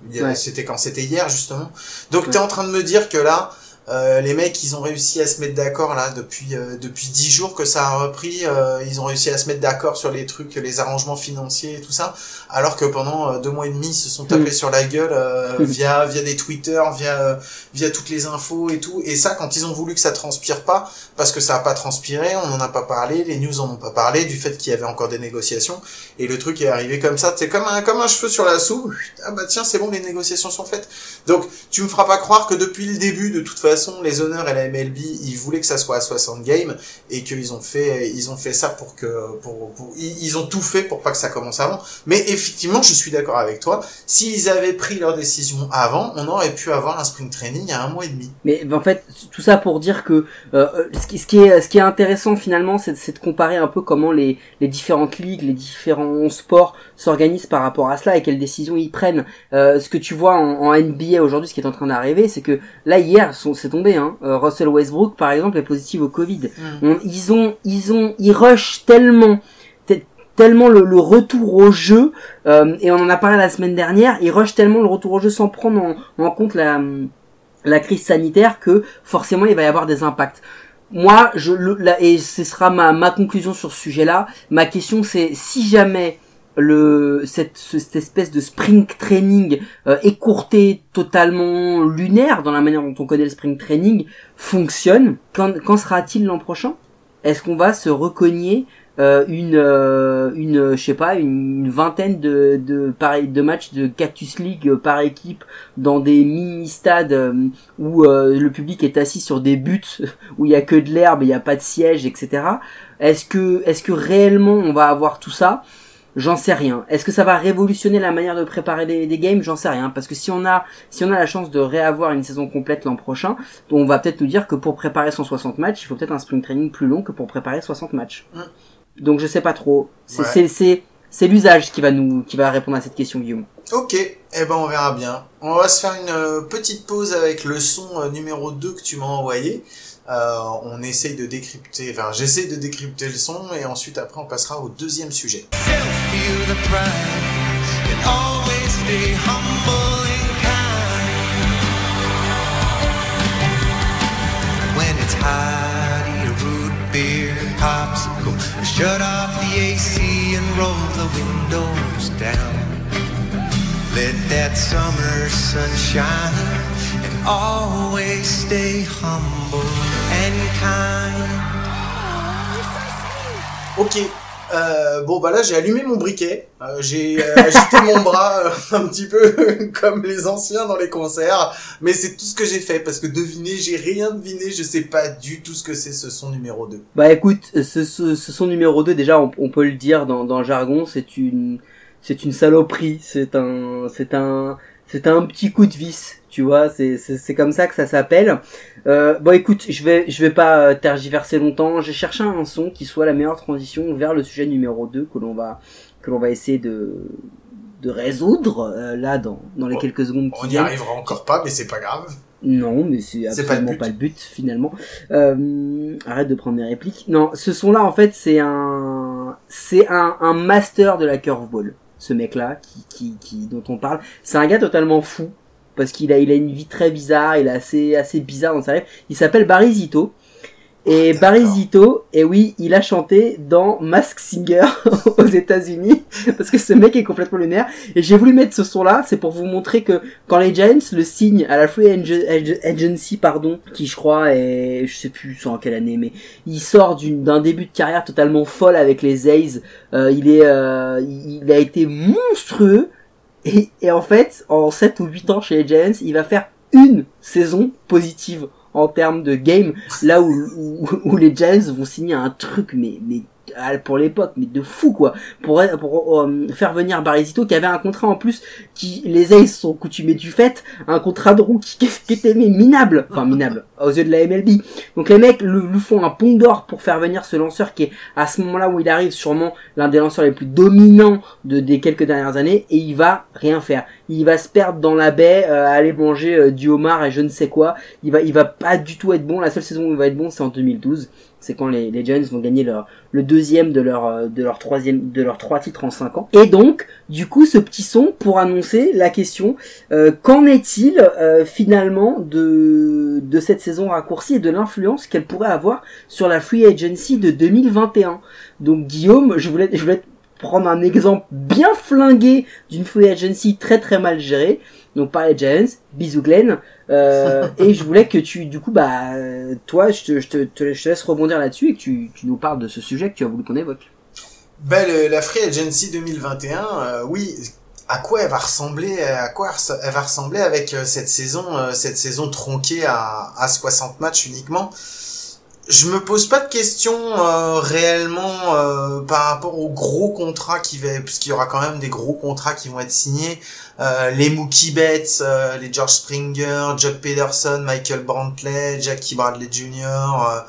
Ouais. C'était quand? C'était hier justement. Donc Ouais. t'es en train de me dire que là, euh, les mecs, ils ont réussi à se mettre d'accord là depuis euh, depuis dix jours que ça a repris. euh, ils ont réussi à se mettre d'accord sur les trucs, les arrangements financiers et tout ça, alors que pendant euh, deux mois et demi, ils se sont tapés Mm. sur la gueule euh, Mm. via via des Twitter, via via toutes les infos et tout. Et ça, quand ils ont voulu que ça transpire pas, parce que ça a pas transpiré, on n'en a pas parlé, les news en ont pas parlé du fait qu'il y avait encore des négociations. Et le truc est arrivé comme ça, c'est comme un comme un cheveu sur la soupe. Ah bah tiens, c'est bon, les négociations sont faites. Donc tu me feras pas croire que depuis le début, de toute façon, les honneurs et la MLB, ils voulaient que ça soit à 60 games et qu'ils ont fait, ils ont fait ça pour que, pour, ils, ont tout fait pour pas que ça commence avant. Mais effectivement, je suis d'accord avec toi. S'ils avaient pris leur décision avant, on aurait pu avoir un spring training a un mois et demi. Mais en fait, tout ça pour dire que euh, ce, qui, est ce qui est intéressant finalement, c'est de comparer un peu comment les, les différentes ligues, les différents sports s'organisent par rapport à cela et quelles décisions ils prennent. Euh, ce que tu vois en, NBA aujourd'hui, ce qui est en train d'arriver, c'est que là hier, c'est tombé. Hein, euh, Russell Westbrook, par exemple, est positif au Covid. On- ils ont, ils ont, ils rushent tellement, te- tellement le, le retour au jeu. euh, et on en a parlé la semaine dernière. Ils rushent tellement le retour au jeu sans prendre en, en compte la la crise sanitaire que forcément il va y avoir des impacts. Moi, je le, la- et ce sera ma, ma conclusion sur ce sujet-là. Ma question c'est si jamais le cette, ce- cette espèce de spring training euh, écourté totalement lunaire dans la manière dont on connaît le spring training fonctionne, quand, quand sera-t-il l'an prochain? Est-ce qu'on va se recogner euh, une euh, une je sais pas une, vingtaine de de de matchs de Cactus League par équipe dans des mini stades euh, où euh, le public est assis sur des buts [laughs] où il y a que de l'herbe, il n'y a pas de siège, etc. Est-ce que est-ce que réellement on va avoir tout ça? J'en sais rien. Est-ce que ça va révolutionner la manière de préparer des, des games? J'en sais rien. Parce que si on a si on a la chance de réavoir une saison complète l'an prochain, on va peut-être nous dire que pour préparer 160 matchs, il faut peut-être un spring training plus long que pour préparer 60 matchs. Mm. Donc je sais pas trop. C'est Ouais. c'est c'est c'est l'usage qui va nous qui va répondre à cette question Guillaume. Ok, eh ben on verra bien. On va se faire une euh, petite pause avec le son euh, numéro 2 que tu m'as envoyé. Euh, on essaye de décrypter, enfin j'essaie de décrypter le son et ensuite après on passera au deuxième sujet. shut off the AC and roll the windows down. Let that summer sun shine and always stay humble and kind. Ok, euh, bon bah là j'ai allumé mon briquet, Euh, j'ai euh, agité mon bras euh, un petit peu [laughs] comme les anciens dans les concerts, mais c'est tout ce que j'ai fait parce que deviner, j'ai rien deviné, je sais pas du tout ce que c'est ce son numéro 2. Bah écoute, ce, ce, ce son numéro 2, déjà on, on peut le dire dans, dans le jargon, c'est une c'est une saloperie, c'est un c'est un c'est un petit coup de vis, tu vois, c'est comme ça que ça s'appelle. Euh, bon écoute, je vais je vais pas euh, tergiverser longtemps, j'ai cherché un son qui soit la meilleure transition vers le sujet numéro 2 que l'on va que l'on va essayer de de résoudre euh, là dans dans les Bon, quelques secondes qui On n'y arrivera encore pas, mais c'est pas grave. Non, mais c'est C'est pas le absolument but. pas le but, finalement. Euh, arrête de prendre mes répliques. Non, ce son-là en fait c'est un c'est un, un master de la curveball. Ce mec-là qui, qui qui dont on parle, c'est un gars totalement fou parce qu'il a il a une vie très bizarre, il est assez assez bizarre dans sa life. Il s'appelle Barry. Et D'accord. Barry Zito, et oui, il a chanté dans Mask Singer [laughs] aux États-Unis parce que ce mec est complètement lunaire. Et j'ai voulu mettre ce son-là, c'est pour vous montrer que quand les Giants le signent à la Free Ag- Ag- Agency, pardon, qui je crois est, je sais plus en quelle année, mais il sort d'un début de carrière totalement folle avec les A's. Euh, il est, euh, il il a été monstrueux. Et, et en fait, en 7 ou 8 ans chez les Giants, il va faire une saison positive en termes de game, là où, les Giants vont signer un truc, mais, mais pour l'époque, mais de fou quoi, pour, pour euh, faire venir Barizito qui avait un contrat en plus qui les Aces sont coutumés du fait, un contrat de rookie qui, qui était minable, enfin minable aux yeux de la MLB. Donc les mecs lui, lui font un pont d'or pour faire venir ce lanceur qui est à ce moment-là où il arrive sûrement l'un des lanceurs les plus dominants de, des quelques dernières années et il va rien faire. Il va se perdre dans la baie, euh, aller manger euh, du homard et je ne sais quoi. Il va, il va pas du tout être bon. La seule saison où il va être bon, c'est en 2012 c'est quand les, les Giants vont gagner leur le deuxième de leur euh, de leur troisième de leurs trois titres en cinq ans. Et donc, du coup, ce petit son pour annoncer la question euh, qu'en est-il euh, finalement de de cette saison raccourcie et de l'influence qu'elle pourrait avoir sur la free agency de 2021. Donc, Guillaume, je voulais je voulais prendre un exemple bien flingué d'une free agency très très mal gérée. Donc par les Giants, bisous Glenn. Euh, [laughs] et je voulais que tu, du coup, bah, euh, toi, je te, je te, te- je te laisse rebondir là-dessus et que tu, tu nous parles de ce sujet que tu as voulu qu'on évoque. Ben, le- la Free Agency 2021, euh, oui, à quoi elle va ressembler, à quoi elle va ressembler avec euh, cette saison, euh, cette saison tronquée à, à 60 matchs uniquement? Je me pose pas de questions euh, réellement euh, par rapport aux gros contrats qui va, puisqu'il y aura quand même des gros contrats qui vont être signés. Euh, les Mookie Betts, euh, les George Springer, Jock Pederson, Michael Brantley, Jackie Bradley Jr. euh,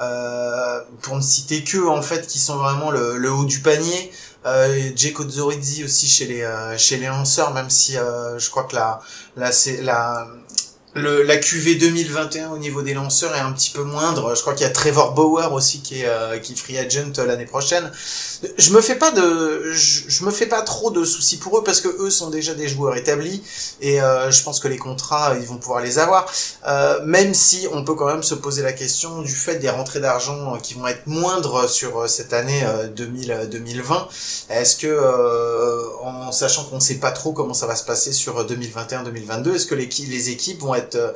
euh, pour ne citer que en fait qui sont vraiment le, le haut du panier euh, Jake Ozorizzi aussi chez les chez les lanceurs même si je crois que la la c'est la le, la QV 2021 au niveau des lanceurs est un petit peu moindre. Je crois qu'il y a Trevor Bauer aussi qui est euh, qui est free agent euh, l'année prochaine. Je me fais pas de je, je me fais pas trop de soucis pour eux parce que eux sont déjà des joueurs établis et euh, je pense que les contrats ils vont pouvoir les avoir. Euh, même si on peut quand même se poser la question du fait des rentrées d'argent euh, qui vont être moindres sur euh, cette année euh, 2000 euh, 2020. Est-ce que en sachant qu'on sait pas trop comment ça va se passer sur 2021-2022, est-ce que les, les équipes vont être euh,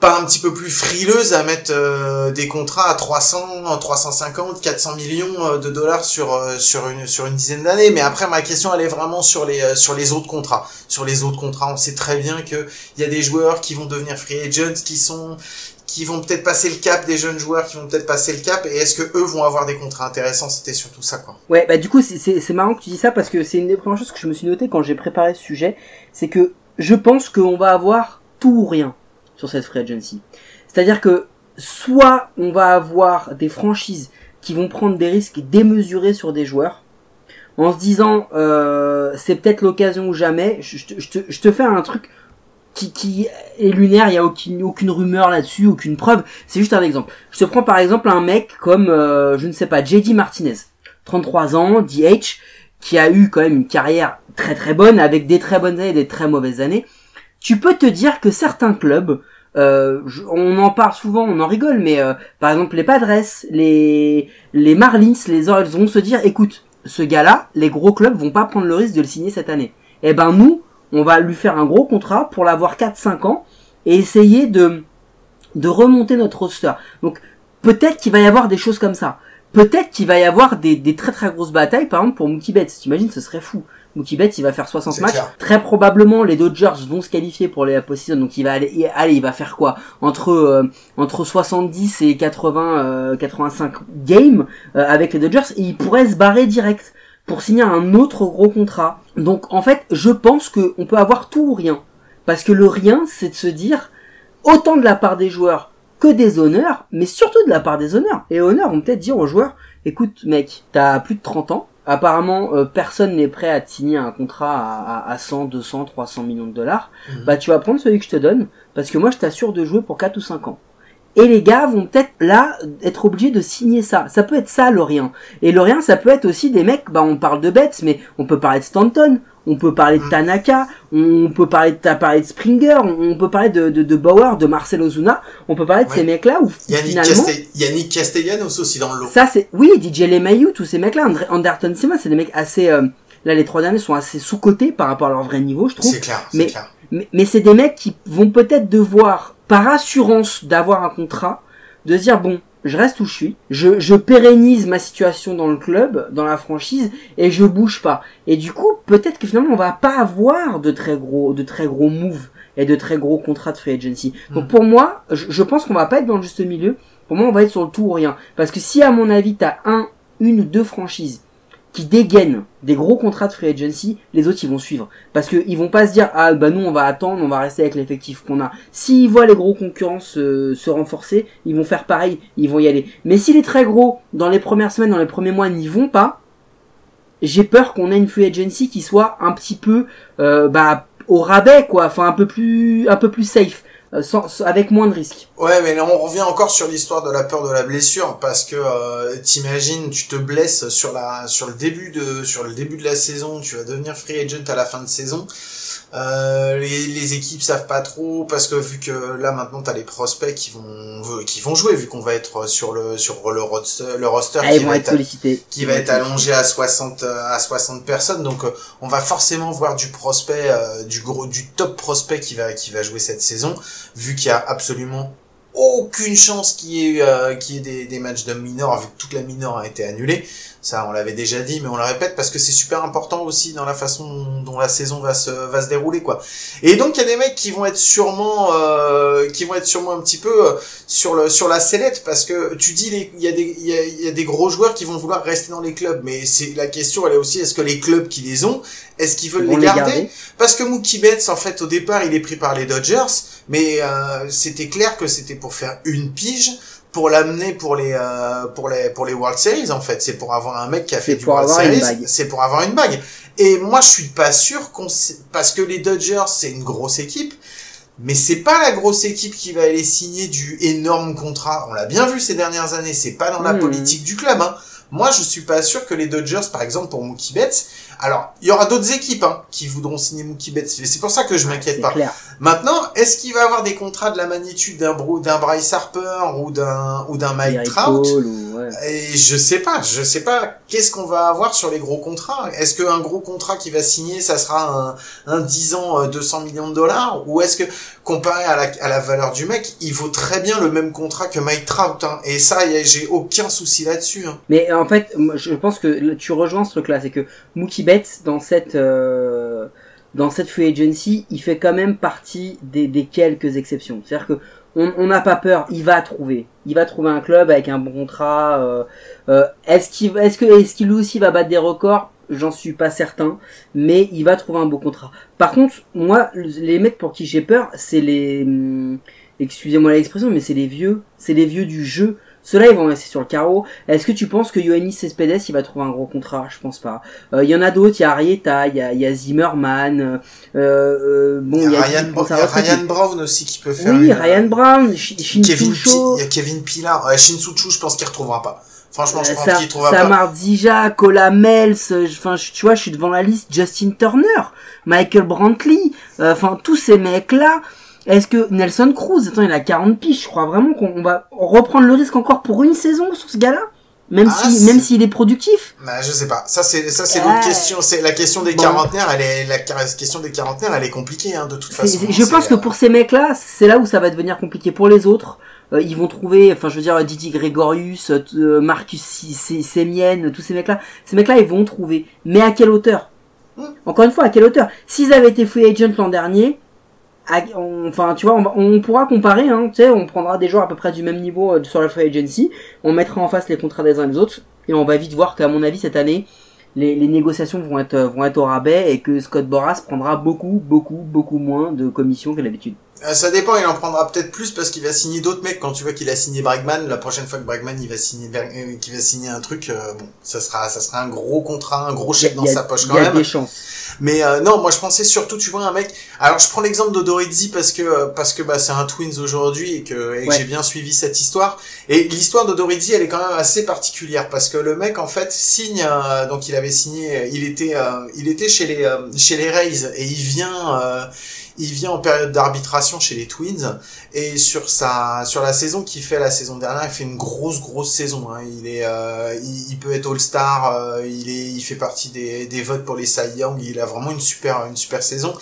pas un petit peu plus frileuses à mettre euh, des contrats à 300, 350, 400 millions euh, de dollars sur sur une sur une dizaine d'années. Mais après, ma question elle est vraiment sur les sur les autres contrats. Sur les autres contrats, on sait très bien que il y a des joueurs qui vont devenir free agents, qui sont qui vont peut-être passer le cap des jeunes joueurs qui vont peut-être passer le cap et est-ce que eux vont avoir des contrats intéressants? C'était surtout ça quoi Ouais, bah du coup, c'est marrant que tu dis ça parce que c'est une des premières choses que je me suis noté quand j'ai préparé ce sujet, c'est que je pense qu'on va avoir tout ou rien sur cette free agency. C'est-à-dire que soit on va avoir des franchises qui vont prendre des risques démesurés sur des joueurs, en se disant euh, c'est peut-être l'occasion ou jamais. Je, te- je te, fais un truc qui, qui est lunaire, il y a aucune, aucune rumeur là-dessus, aucune preuve. C'est juste un exemple. Je te prends par exemple un mec comme, euh, je ne sais pas, JD Martinez, 33 ans, DH, qui a eu quand même une carrière très très bonne, avec des très bonnes années et des très mauvaises années. Tu peux te dire que certains clubs, euh, on en parle souvent, on en rigole, mais euh, par exemple les Padres, les les Marlins, les Orioles vont se dire, écoute, ce gars-là, les gros clubs vont pas prendre le risque de le signer cette année. Eh ben nous, on va lui faire un gros contrat pour l'avoir 4-5 ans et essayer de de remonter notre roster. Donc peut-être qu'il va y avoir des choses comme ça. Peut-être qu'il va y avoir des, des très très grosses batailles, par exemple pour Mookie Betts. T'imagines, ce serait fou. Mookie Betts, il va faire 60 C'est matchs. clair. Très probablement, les Dodgers vont se qualifier pour les postseason. Donc il va aller, il- allez, il va faire quoi? Entre euh, entre 70 et 80, euh, 85 games euh, avec les Dodgers, et il pourrait se barrer direct pour signer un autre gros contrat. Donc en fait, je pense que on peut avoir tout ou rien. Parce que le rien, c'est de se dire, autant de la part des joueurs que des honneurs, mais surtout de la part des honneurs. Et les honneurs vont peut-être dire aux joueurs, écoute mec, t'as plus de 30 ans, apparemment euh, personne n'est prêt à te signer un contrat à, à, à 100, 200, 300 millions de dollars, Mhm. bah tu vas prendre celui que je te donne, parce que moi je t'assure de jouer pour 4 ou 5 ans. Et les gars vont peut-être là être obligés de signer ça. Ça peut être ça le rien. Et le rien, ça peut être aussi des mecs, bah on parle de Betts, mais on peut parler de Stanton, on peut parler de Mm. Tanaka, on peut parler de, t'as parlé de Springer, on peut parler de, de, de Bauer, de Marcel Ozuna, on peut parler de Ouais. ces mecs-là où Yannick, finalement... Castel- Yannick Castellanos aussi dans le lot Ça c'est oui, DJ LeMahieu, tous ces mecs-là, André- Anderton Sima, c'est des mecs assez euh, là les trois derniers sont assez sous-cotés par rapport à leur vrai niveau, je trouve. c'est clair mais- clair Mais, mais c'est des mecs qui vont peut-être devoir, par assurance d'avoir un contrat, de se dire bon, je reste où je suis, je, je pérennise ma situation dans le club, dans la franchise, et je bouge pas. Et du coup, peut-être que finalement on va pas avoir de très gros, de très gros moves et de très gros contrats de free agency. Donc Mm. pour moi, je, je pense qu'on va pas être dans le juste milieu. Pour moi, on va être sur le tout ou rien. Parce que si à mon avis, t'as un, une ou deux franchises qui dégainent des gros contrats de free agency, les autres ils vont suivre. Parce que ils vont pas se dire ah bah nous on va attendre, on va rester avec l'effectif qu'on a. S'ils voient les gros concurrents se, se renforcer, ils vont faire pareil, ils vont y aller. Mais si les très gros dans les premières semaines, dans les premiers mois n'y vont pas, j'ai peur qu'on ait une free agency qui soit un petit peu euh, bah au rabais quoi, enfin un peu plus un peu plus safe, sans, sans- avec moins de risques. Ouais, mais là, on revient encore sur l'histoire de la peur de la blessure parce que euh, t'imagines, tu te blesses sur la sur le début de sur le début de la saison, tu vas devenir free agent à la fin de saison. Euh, les, les équipes savent pas trop parce que vu que là maintenant t'as les prospects qui vont qui vont jouer vu qu'on va être sur le sur le roster, le roster Ah, qui va être sollicités. qui va être allongé à 60 euh, à 60 personnes. Donc euh, on va forcément voir du prospect euh, du gros du top prospect qui va qui va jouer cette saison vu qu'il y a absolument aucune chance qu'il y ait euh, qu'il y ait des, des matchs de mineurs vu que toute la mineure a été annulée ça on l'avait déjà dit mais on le répète parce que c'est super important aussi dans la façon dont la saison va se va se dérouler quoi et donc il y a des mecs qui vont être sûrement euh, qui vont être sûrement un petit peu euh, sur le sur la sellette parce que tu dis les- il y a des il y a, y a des gros joueurs qui vont vouloir rester dans les clubs mais c'est la question elle est aussi est-ce que les clubs qui les ont est-ce qu'ils veulent les les garder, garder? parce que Mookie Betts en fait au départ il est pris par les Dodgers mais euh, c'était clair que c'était pour faire une pige pour l'amener pour les euh, pour les pour les World Series en fait c'est pour avoir un mec qui a fait du World Series c'est pour avoir une bague et moi je suis pas sûr qu'on parce que les Dodgers c'est une grosse équipe mais c'est pas la grosse équipe qui va aller signer du énorme contrat. On l'a bien vu ces dernières années. C'est pas dans la Mhm. politique du club. Hein. Moi, je suis pas sûr que les Dodgers, par exemple, pour Mookie Betts. Alors, il y aura d'autres équipes hein, qui voudront signer Mookie Betts. Et C'est pour ça que je m'inquiète pas. clair. Maintenant, est-ce qu'il va avoir des contrats de la magnitude d'un d'un Bryce Harper ou d'un ou d'un Mike Trout Cole ou- ouais. et je sais pas, je sais pas qu'est-ce qu'on va avoir sur les gros contrats. Est-ce qu'un gros contrat qui va signer, ça sera un, un 10 ans euh, 200 millions de dollars? Ou est-ce que comparé à la, à la valeur du mec, il vaut très bien le même contrat que Mike Trout hein? Et ça, j'ai aucun souci là-dessus. Hein. Mais en fait, je pense que tu rejoins ce truc-là, c'est que Mookie Betts dans cette euh, dans cette free agency, il fait quand même partie des, quelques exceptions. C'est-à-dire que on n'a pas peur, il va trouver, il va trouver un club avec un bon contrat. euh, euh, est-ce qu'il est-ce que est-ce qu'il aussi va battre des records? J'en suis pas certain, mais il va trouver un beau contrat. Par contre, moi, les mecs pour qui j'ai peur, c'est les, hum, excusez-moi l'expression, mais c'est les vieux, c'est les vieux du jeu. Ceux-là, ils vont rester sur le carreau. Est-ce que tu penses que Yoannis Cespedes, il va trouver un gros contrat? Je pense pas. Euh, Il y en a d'autres, il y a Arietta, il y a, y a Zimmerman, euh, euh, bon, Il y a, Ryan, y a Brown aussi qui peut faire Oui, une- Ryan Brown, Shin Kevin, Shinsucho, il y a Kevin Pilar. Ouais, Shinsuchu, je pense qu'il retrouvera pas. Franchement, je euh, pense qu'il trouvera pas. Samar Zija, Cola Mels, euh, enfin, tu vois, je suis devant la liste, Justin Turner, Michael Brantley, euh, enfin, tous ces mecs-là. Est-ce que Nelson Cruz, attends, il a 40 piges, je crois vraiment qu'on va reprendre le risque encore pour une saison sur ce gars-là? Même Ah, si, même s'il est productif? Bah, je sais pas. Ça, c'est, ça, c'est l'autre question. C'est la question des Bon. quarantenaires. Elle est, la question des quarantenaires, elle est compliquée, hein, de toute façon. je pense que euh, pour ces mecs-là, c'est là où ça va devenir compliqué. Pour les autres, euh, ils vont trouver, enfin je veux dire Didi Gregorius, euh, euh, Marcus Semien, tous ces mecs-là, ces mecs-là ils vont trouver. Mais à quelle hauteur? Hmm. Encore une fois, à quelle hauteur? S'ils avaient été free agent l'an dernier, enfin tu vois, on, pourra comparer, hein, tu sais, on prendra des joueurs à peu près du même niveau euh, sur la free agency, on mettra en face les contrats des uns et des autres, et on va vite voir qu'à mon avis cette année, les, les négociations vont être euh, vont être au rabais et que Scott Boras prendra beaucoup beaucoup beaucoup moins de commissions que d'habitude. Euh, ça dépend, il en prendra peut-être plus parce qu'il va signer d'autres mecs. Quand tu vois qu'il a signé Bregman, la prochaine fois que Bregman il va signer, euh, qu'il va signer un truc, euh, bon, ça sera, ça sera un gros contrat, un gros chèque dans Il a- sa poche il quand y a même. des chances. Mais euh, non, moi je pensais surtout, tu vois, un mec. Alors je prends l'exemple d'Odorizzi parce que parce que bah c'est un Twins aujourd'hui et que, et que j'ai bien suivi cette histoire. Et l'histoire d'Odorizzi, elle est quand même assez particulière parce que le mec en fait signe, donc il avait signé, il était il était chez les chez les Rays et il vient euh, il vient en période d'arbitration chez les Twins et sur sa sur la saison qu'il fait la saison dernière, il fait une grosse grosse saison. Hein. Il est euh, il, peut être All Star, euh, il est il fait partie des, des votes pour les Cy Young. Il a vraiment une super une super saison.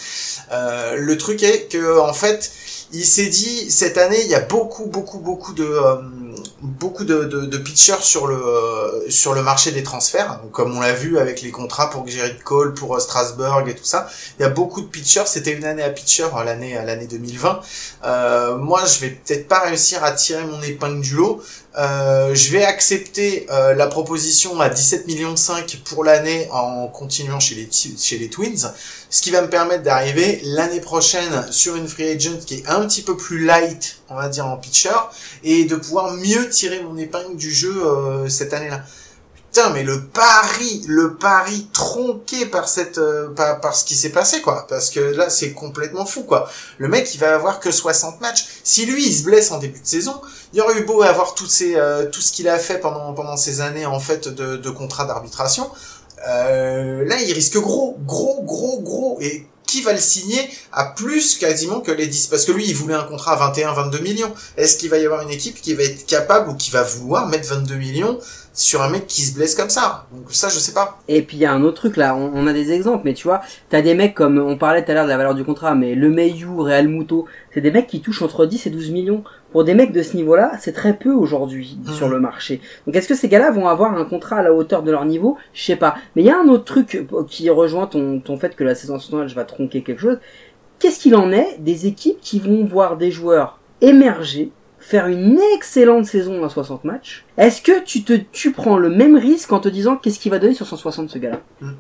Euh, le truc est que en fait, il s'est dit cette année, il y a beaucoup beaucoup beaucoup de euh, beaucoup de, pitchers sur le sur le marché des transferts, comme on l'a vu avec les contrats pour Gerrit Cole, pour euh, Strasbourg et tout ça. Il y a beaucoup de pitchers. C'était une année à pitcher l'année l'année 2020. Euh, moi, je vais peut-être pas réussir à tirer mon épingle du lot. Euh, je vais accepter euh, la proposition à 17 millions 5 pour l'année en continuant chez les chez les Twins, ce qui va me permettre d'arriver l'année prochaine sur une free agent qui est un petit peu plus light, on va dire en pitcher, et de pouvoir mieux tirer mon épingle du jeu euh, cette année-là. Putain, mais le pari, le pari tronqué par cette, euh, par, par ce qui s'est passé, quoi. Parce que là, c'est complètement fou, quoi. Le mec, il va avoir que 60 matchs. Si lui, il se blesse en début de saison, il aurait eu beau avoir toutes ces, euh, tout ce qu'il a fait pendant, pendant ces années, en fait, de, de contrat d'arbitration. Euh, là, il risque gros, gros, gros, gros. Et qui va le signer à plus quasiment que les 10 Parce que lui, il voulait un contrat à 21, 22 millions. Est-ce qu'il va y avoir une équipe qui va être capable ou qui va vouloir mettre 22 millions sur un mec qui se blesse comme ça Donc ça, je sais pas. Et puis il y a un autre truc là, on, on a des exemples, mais tu vois, t'as des mecs comme on parlait tout à l'heure de la valeur du contrat, mais le Mayu, Real Muto, c'est des mecs qui touchent entre 10 et 12 millions. Pour des mecs de ce niveau-là, c'est très peu aujourd'hui Mhm. sur le marché. Donc est-ce que ces gars-là vont avoir un contrat à la hauteur de leur niveau? Je sais pas. Mais il y a un autre truc qui rejoint ton, ton fait que la saison nationale va tronquer quelque chose. Qu'est-ce qu'il en est des équipes qui vont voir des joueurs émerger, faire une excellente saison à 60 matchs Est-ce que tu te tu prends le même risque en te disant qu'est-ce qu'il va donner sur 160 ce gars-là? Mm.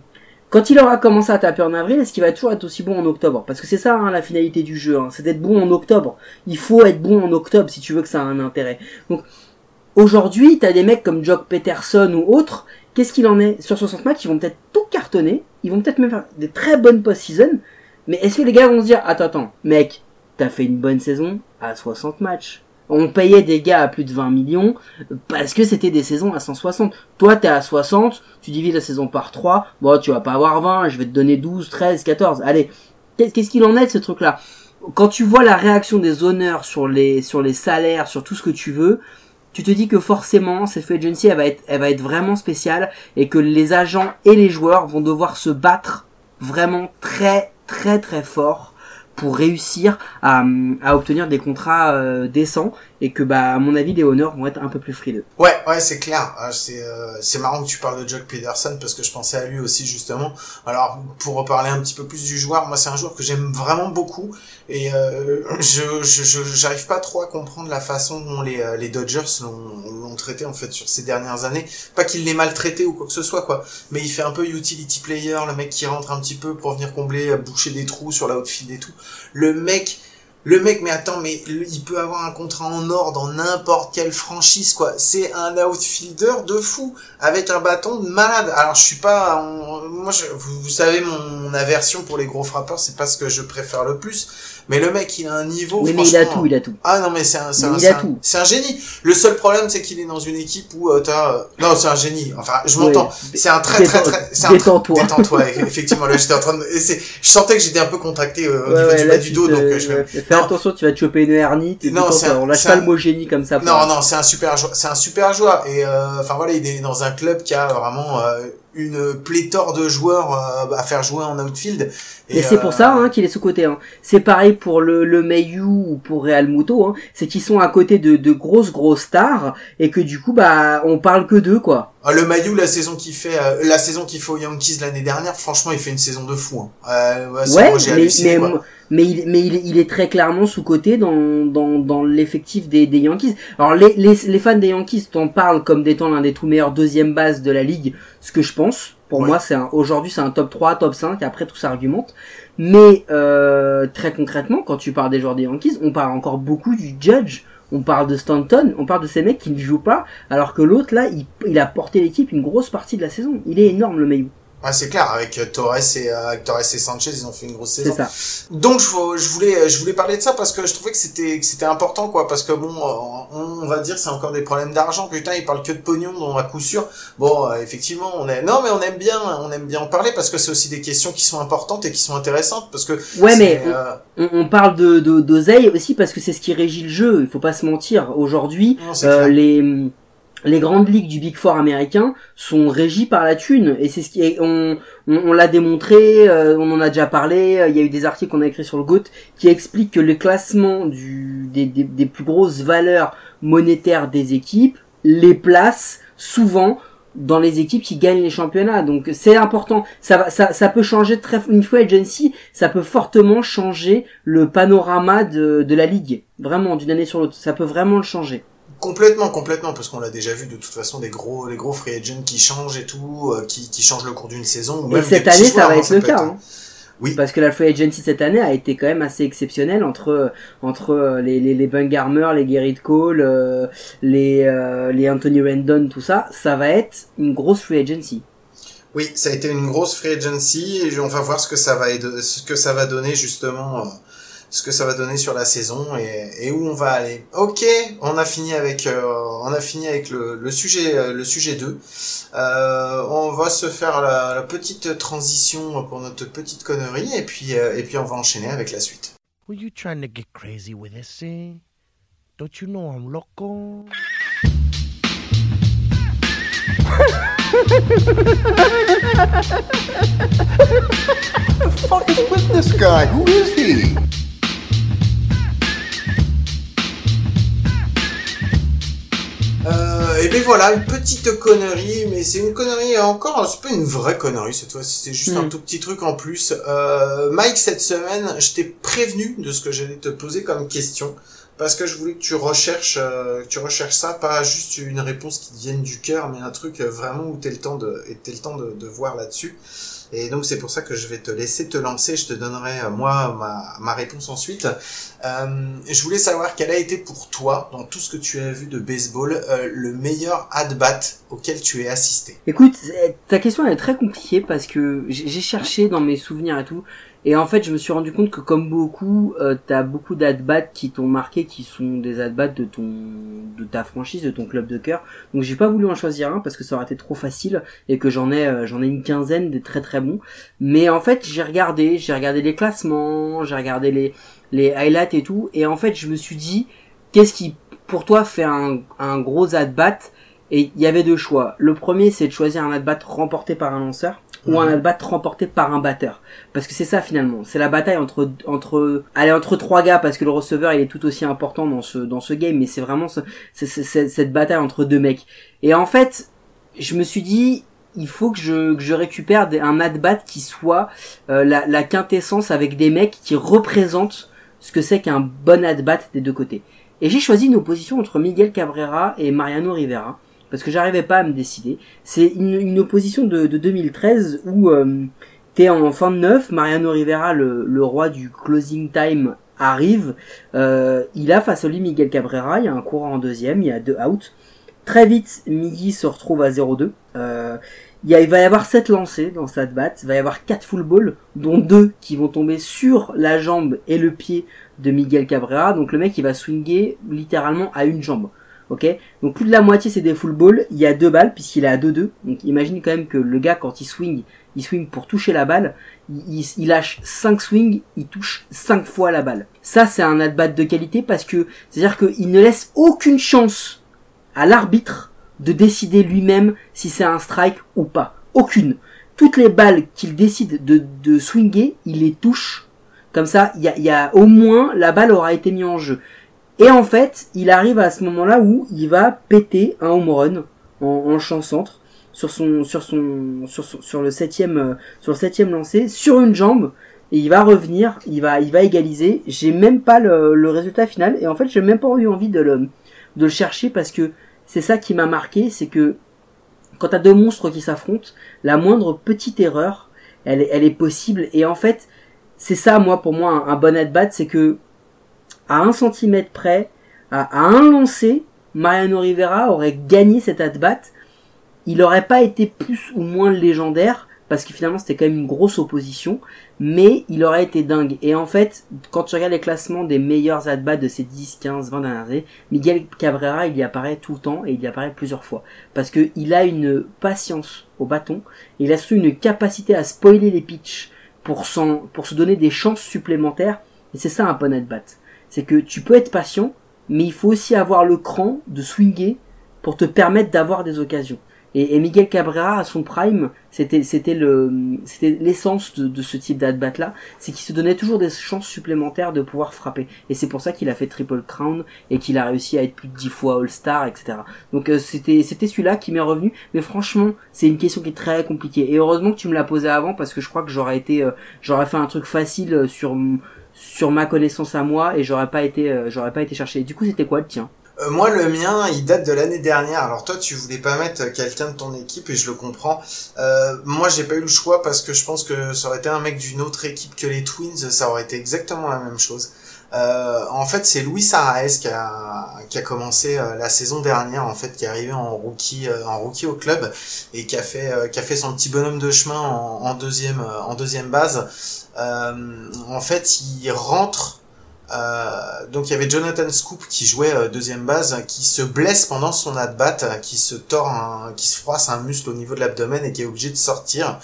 quand il aura commencé à taper en avril, est-ce qu'il va toujours être aussi bon en octobre? Parce que c'est ça hein, la finalité du jeu, hein, c'est d'être bon en octobre. Il faut être bon en octobre si tu veux que ça ait un intérêt. Donc aujourd'hui, t'as des mecs comme Jock Peterson ou autres, qu'est-ce qu'il en est? Sur 60 matchs, ils vont peut-être tout cartonner, ils vont peut-être même faire des très bonnes post-season, mais est-ce que les gars vont se dire, attends, attends, mec, t'as fait une bonne saison à 60 matchs? On payait des gars à plus de 20 millions parce que c'était des saisons à 160. Toi, t'es à 60, tu divises la saison par 3, bon, tu vas pas avoir 20, je vais te donner 12, 13, 14. Allez, qu'est- qu'est-ce qu'il en est de ce truc-là? Quand tu vois la réaction des honneurs sur les, sur les salaires, sur tout ce que tu veux, tu te dis que forcément, cette free agency, elle va être, elle va être vraiment spéciale et que les agents et les joueurs vont devoir se battre vraiment très, très, très fort pour réussir à, à obtenir des contrats euh, décents et que bah à mon avis les honneurs vont être un peu plus frileux. Ouais, ouais, c'est clair. Ah, C'est euh, c'est marrant que tu parles de Jock Peterson parce que je pensais à lui aussi justement. Alors pour reparler un petit peu plus du joueur, moi c'est un joueur que j'aime vraiment beaucoup et euh, je je j'arrive pas trop à comprendre la façon dont les euh, les Dodgers l'ont l'ont traité en fait sur ces dernières années. Pas qu'il l'ait maltraité ou quoi que ce soit quoi, mais il fait un peu utility player, le mec qui rentre un petit peu pour venir combler, euh, boucher des trous sur la outfield et tout. Le mec le mec, mais attends, mais il peut avoir un contrat en or dans n'importe quelle franchise, quoi. C'est un outfielder de fou, avec un bâton de malade. Alors, je suis pas, moi, je- vous, vous savez, mon, mon aversion pour les gros frappeurs, c'est pas ce que je préfère le plus. Mais le mec, il a un niveau, Oui mais il a tout, il a tout. ah non mais c'est un, c'est un, un- un génie. Le seul problème c'est qu'il est dans une équipe où euh, t'as, euh, non c'est un génie. Enfin je m'entends. C'est un très très très. c'est un très- détends-toi. [laughs] Détends-toi. Effectivement là j'étais en train de. et c'est- Je sentais que j'étais un peu contracté euh, au Ouais, niveau ouais, du là, bas du dos te- donc euh, je vais. Fais Non. attention, tu vas te choper une hernie. Non, un- on lâche c'est pas un- le mot génie comme ça. Non non c'est un super joueur. C'est un super joueur et euh, enfin voilà il est dans un club qui a vraiment euh, une pléthore de joueurs euh, à faire jouer en outfield. Et, c'est pour euh, ça hein, qu'il est sous-côté. Hein. C'est pareil pour le, le Mayu ou pour Real Muto. Hein. C'est qu'ils sont à côté de, de grosses grosses stars et que du coup bah on parle que d'eux quoi. Ah, le Mayu, la saison qu'il fait, euh, la saison qu'il fait aux Yankees l'année dernière, franchement, il fait une saison de fou. Hein. Euh, ouais, moi, mais halluciné, mais, mais il mais il, il est très clairement sous-côté dans dans, dans l'effectif des, des Yankees. Alors les, les les fans des Yankees t'en parlent comme d'étant l'un des tout meilleurs deuxième bases de la ligue, ce que je pense. Pour Ouais. moi, c'est aujourd'hui c'est un top 3, top 5, après tout s'argumente. Mais euh, très concrètement, quand tu parles des joueurs des Yankees, on parle encore beaucoup du Judge. On parle de Stanton, on parle de ces mecs qui ne jouent pas, alors que l'autre là, il, a porté l'équipe une grosse partie de la saison. Il est énorme le Mayu. Ouais, c'est clair. Avec euh, Torres et euh, avec Torres et Sanchez, ils ont fait une grosse saison. ça. Donc je, je voulais je voulais parler de ça parce que je trouvais que c'était que c'était important quoi parce que bon euh, on, on va dire c'est encore des problèmes d'argent putain ils parlent que de pognon donc à coup sûr bon euh, effectivement on est non mais on aime bien on aime bien en parler parce que c'est aussi des questions qui sont importantes et qui sont intéressantes parce que Ouais, mais euh, on, on parle de de- d'oseille aussi parce que c'est ce qui régit le jeu. Il faut pas se mentir. Aujourd'hui, euh, les les grandes ligues du Big Four américain sont régies par la thune et c'est ce qui est, on on, on l'a démontré, euh, on en a déjà parlé. euh, Il y a eu des articles qu'on a écrits sur le GOAT qui expliquent que le classement du des, des, des plus grosses valeurs monétaire des équipes les place souvent dans les équipes qui gagnent les championnats. Donc c'est important. Ça, ça, ça peut changer très une free agency, ça peut fortement changer le panorama de, de la ligue. Vraiment d'une année sur l'autre, ça peut vraiment le changer. Complètement, complètement, parce qu'on l'a déjà vu de toute façon des gros, les gros free agents qui changent et tout, euh, qui, qui changent le cours d'une saison. Ou Et même cette année, ça joueurs, va hein, être le cas. hein. Oui. Parce que la free agency cette année a été quand même assez exceptionnelle entre entre euh, les les, les Bungarmer, les Gerrit Cole, euh, les euh, les Anthony Rendon, tout ça, ça va être une grosse free agency. Oui, ça a été une grosse free agency et on va voir ce que ça va aider- ce que ça va donner justement, euh, ce que ça va donner sur la saison et, et où on va aller. Ok, on a fini avec, euh, on a fini avec le, le sujet, euh, le sujet 2. Euh, on va se faire la, la petite transition pour notre petite connerie et puis euh, et puis on va enchaîner avec la suite. Were you trying to get crazy with this, eh? Don't you know I'm loco? fuck is with this guy? Who is he? Euh, et bien voilà, une petite connerie, mais c'est une connerie encore, c'est pas une vraie connerie cette fois-ci, c'est juste un Mm. tout petit truc en plus. Euh, Mike, cette semaine, je t'ai prévenu de ce que j'allais te poser comme question, parce que je voulais que tu recherches, euh, que tu recherches ça, pas juste une réponse qui te vienne du cœur, mais un truc vraiment où t'aies le temps de, et le temps de, de voir là-dessus. Et donc c'est pour ça que je vais te laisser te lancer, je te donnerai euh, moi ma, réponse ensuite. Euh, je voulais savoir quel a été pour toi, dans tout ce que tu as vu de baseball, euh, le meilleur at-bat auquel tu es assisté? Écoute, ta question est très compliquée parce que j'ai cherché dans mes souvenirs et tout, et en fait je me suis rendu compte que comme beaucoup, euh, t'as beaucoup d'at-bats qui t'ont marqué, qui sont des at-bats de ton, de ta franchise, de ton club de cœur. Donc j'ai pas voulu en choisir un parce que ça aurait été trop facile et que j'en ai, euh, j'en ai une quinzaine des très très bons. Mais en fait j'ai regardé, j'ai regardé les classements, j'ai regardé les les highlights et tout, et en fait je me suis dit qu'est-ce qui pour toi fait un, un gros at-bat et il y avait deux choix. Le premier, c'est de choisir un at-bat remporté par un lanceur ou un at-bat remporté par un batteur. Parce que c'est ça finalement. C'est la bataille entre entre allez entre trois gars parce que le receveur il est tout aussi important dans ce dans ce game. Mais c'est vraiment ce- c'est- c'est- c'est- cette bataille entre deux mecs. Et en fait, je me suis dit il faut que je, que je récupère des- un at-bat qui soit euh, la, la quintessence avec des mecs qui représentent ce que c'est qu'un bon at-bat des deux côtés. Et j'ai choisi une opposition entre Miguel Cabrera et Mariano Rivera parce que j'arrivais pas à me décider. C'est une, une opposition de, de 2013 où euh, t'es en fin de neuf, Mariano Rivera, le, le roi du closing time, arrive. Euh, il a face à lui Miguel Cabrera, il y a un courant en deuxième, il y a deux outs. Très vite, Miggy se retrouve à 0-2. Euh, il, il va y avoir 7 lancés dans cette batte, il va y avoir 4 full balls, dont 2 qui vont tomber sur la jambe et le pied de Miguel Cabrera. Donc le mec il va swinger littéralement à une jambe. Ok Donc plus de la moitié c'est des full balls, il y a deux balles puisqu'il est à 2-2. Donc imagine quand même que le gars quand il swing, il swing pour toucher la balle, il, lâche 5 swings, il touche 5 fois la balle. Ça c'est un at-bat de qualité parce que c'est-à-dire qu'il ne laisse aucune chance à l'arbitre de décider lui-même si c'est un strike ou pas. Aucune. Toutes les balles qu'il décide de, de swinger, il les touche. Comme ça, il y a, y a au moins la balle aura été mise en jeu. Et en fait, il arrive à ce moment-là où il va péter un home run en, champ centre sur son sur son sur, le septième euh, sur le septième lancé sur une jambe et il va revenir, il va il va égaliser. J'ai même pas le, le résultat final et en fait j'ai même pas eu envie de le de le chercher parce que c'est ça qui m'a marqué, c'est que quand t'as deux monstres qui s'affrontent, la moindre petite erreur, elle, est- elle est possible. Et en fait, c'est ça, moi, pour moi, un, bon at-bat, c'est que à un centimètre près, à, un lancer, Mariano Rivera aurait gagné cet at-bat. Il aurait pas été plus ou moins légendaire, parce que finalement c'était quand même une grosse opposition, mais il aurait été dingue. Et en fait, quand tu regardes les classements des meilleurs at-bats de ces 10, 15, 20 dernières années, Miguel Cabrera, il y apparaît tout le temps et il y apparaît plusieurs fois. Parce que il a une patience au bâton, il a surtout une capacité à spoiler les pitchs pour, pour se donner des chances supplémentaires. Et c'est ça un bon at-bat. C'est que tu peux être patient, mais il faut aussi avoir le cran de swinger pour te permettre d'avoir des occasions. Et, et Miguel Cabrera à son prime, c'était c'était le c'était l'essence de, de ce type d'at-bat là, c'est qu'il se donnait toujours des chances supplémentaires de pouvoir frapper. Et c'est pour ça qu'il a fait triple crown et qu'il a réussi à être plus de 10 fois All-Star, etc. Donc euh, c'était c'était celui-là qui m'est revenu. Mais franchement, c'est une question qui est très compliquée. Et heureusement que tu me l'as posé avant parce que je crois que j'aurais été euh, j'aurais fait un truc facile euh, sur sur ma connaissance à moi et j'aurais pas été euh, j'aurais pas été chercher. Du coup, c'était quoi le tien? Euh, moi, le mien, il date de l'année dernière. Alors toi, tu voulais pas mettre quelqu'un de ton équipe et je le comprends. Euh, moi, j'ai pas eu le choix parce que je pense que ça aurait été un mec d'une autre équipe que les Twins, ça aurait été exactement la même chose. Euh, en fait, c'est Luis Araez qui a, qui a commencé euh, la saison dernière, en fait, qui est arrivé en rookie, euh, en rookie au club et qui a fait, euh, qui a fait son petit bonhomme de chemin en, deuxième, en deuxième base. En fait, il rentre donc il y avait Jonathan Scoop qui jouait deuxième base, qui se blesse pendant son at-bat, euh, qui se tord, un, qui se froisse un muscle au niveau de l'abdomen et qui est obligé de sortir.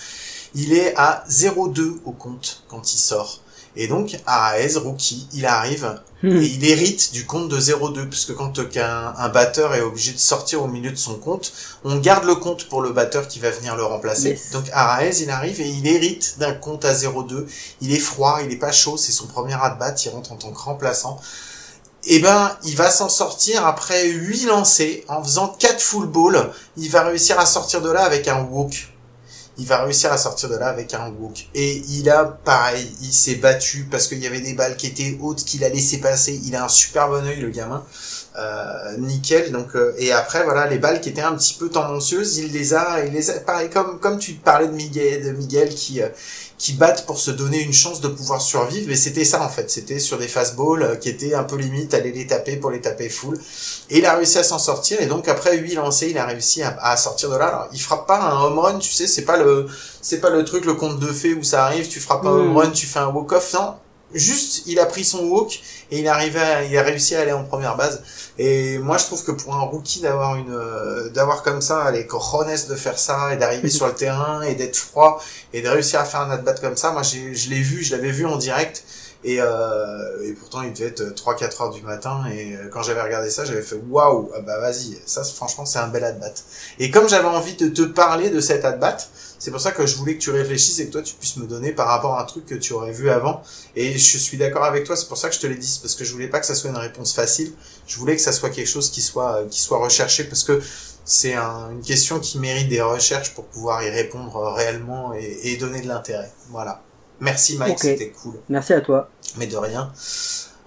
Il est à 0-2 au compte quand il sort. Et donc Araez, rookie, il arrive et il hérite du compte de 0-2, puisque quand un, un batteur est obligé de sortir au milieu de son compte, on garde le compte pour le batteur qui va venir le remplacer. Yes. Donc Araez, il arrive et il hérite d'un compte à 0-2. Il est froid, il est pas chaud, c'est son premier at-bat, il rentre en tant que remplaçant. Et ben, il va s'en sortir après 8 lancers, en faisant 4 full balls, il va réussir à sortir de là avec un walk. Il va réussir à sortir de là avec un walk. Et il a, pareil, il s'est battu parce qu'il y avait des balles qui étaient hautes qu'il a laissé passer. Il a un super bon œil, le gamin. Euh, nickel. Donc, euh, et après, voilà, les balles qui étaient un petit peu tendancieuses, il les a, il les a, pareil, comme, comme tu parlais de Miguel, de Miguel qui, euh, qui battent pour se donner une chance de pouvoir survivre. Mais c'était ça, en fait. C'était sur des fastballs euh, qui étaient un peu limite, aller les taper pour les taper full. Et il a réussi à s'en sortir. Et donc, après 8 lancés, il a réussi à, à sortir de là. Alors, il frappe pas un home run, tu sais, c'est pas le, c'est pas le truc, le conte de fées où ça arrive, tu frappes un Mm. home run, tu fais un walk-off. Non. Juste, il a pris son walk et il arrivait à- il a réussi à aller en première base. Et moi, je trouve que pour un rookie d'avoir une, euh, d'avoir comme ça les cojones de faire ça et d'arriver sur le [laughs] terrain et d'être froid et de réussir à faire un at-bat comme ça, moi, j'ai, je l'ai vu, je l'avais vu en direct. Et, euh, et pourtant, il devait être 3-4 heures du matin. Et euh, quand j'avais regardé ça, j'avais fait waouh, ah bah vas-y, ça, franchement, c'est un bel at-bat. Et comme j'avais envie de te parler de cet at-bat, c'est pour ça que je voulais que tu réfléchisses et que toi, tu puisses me donner par rapport à un truc que tu aurais vu avant. Et je suis d'accord avec toi, c'est pour ça que je te l'ai dit, c'est parce que je voulais pas que ça soit une réponse facile. Je voulais que ça soit quelque chose qui soit, euh, qui soit recherché parce que c'est un- une question qui mérite des recherches pour pouvoir y répondre euh, réellement et, et donner de l'intérêt. Voilà. Merci Mike, c'était cool. Merci à toi. Mais de rien.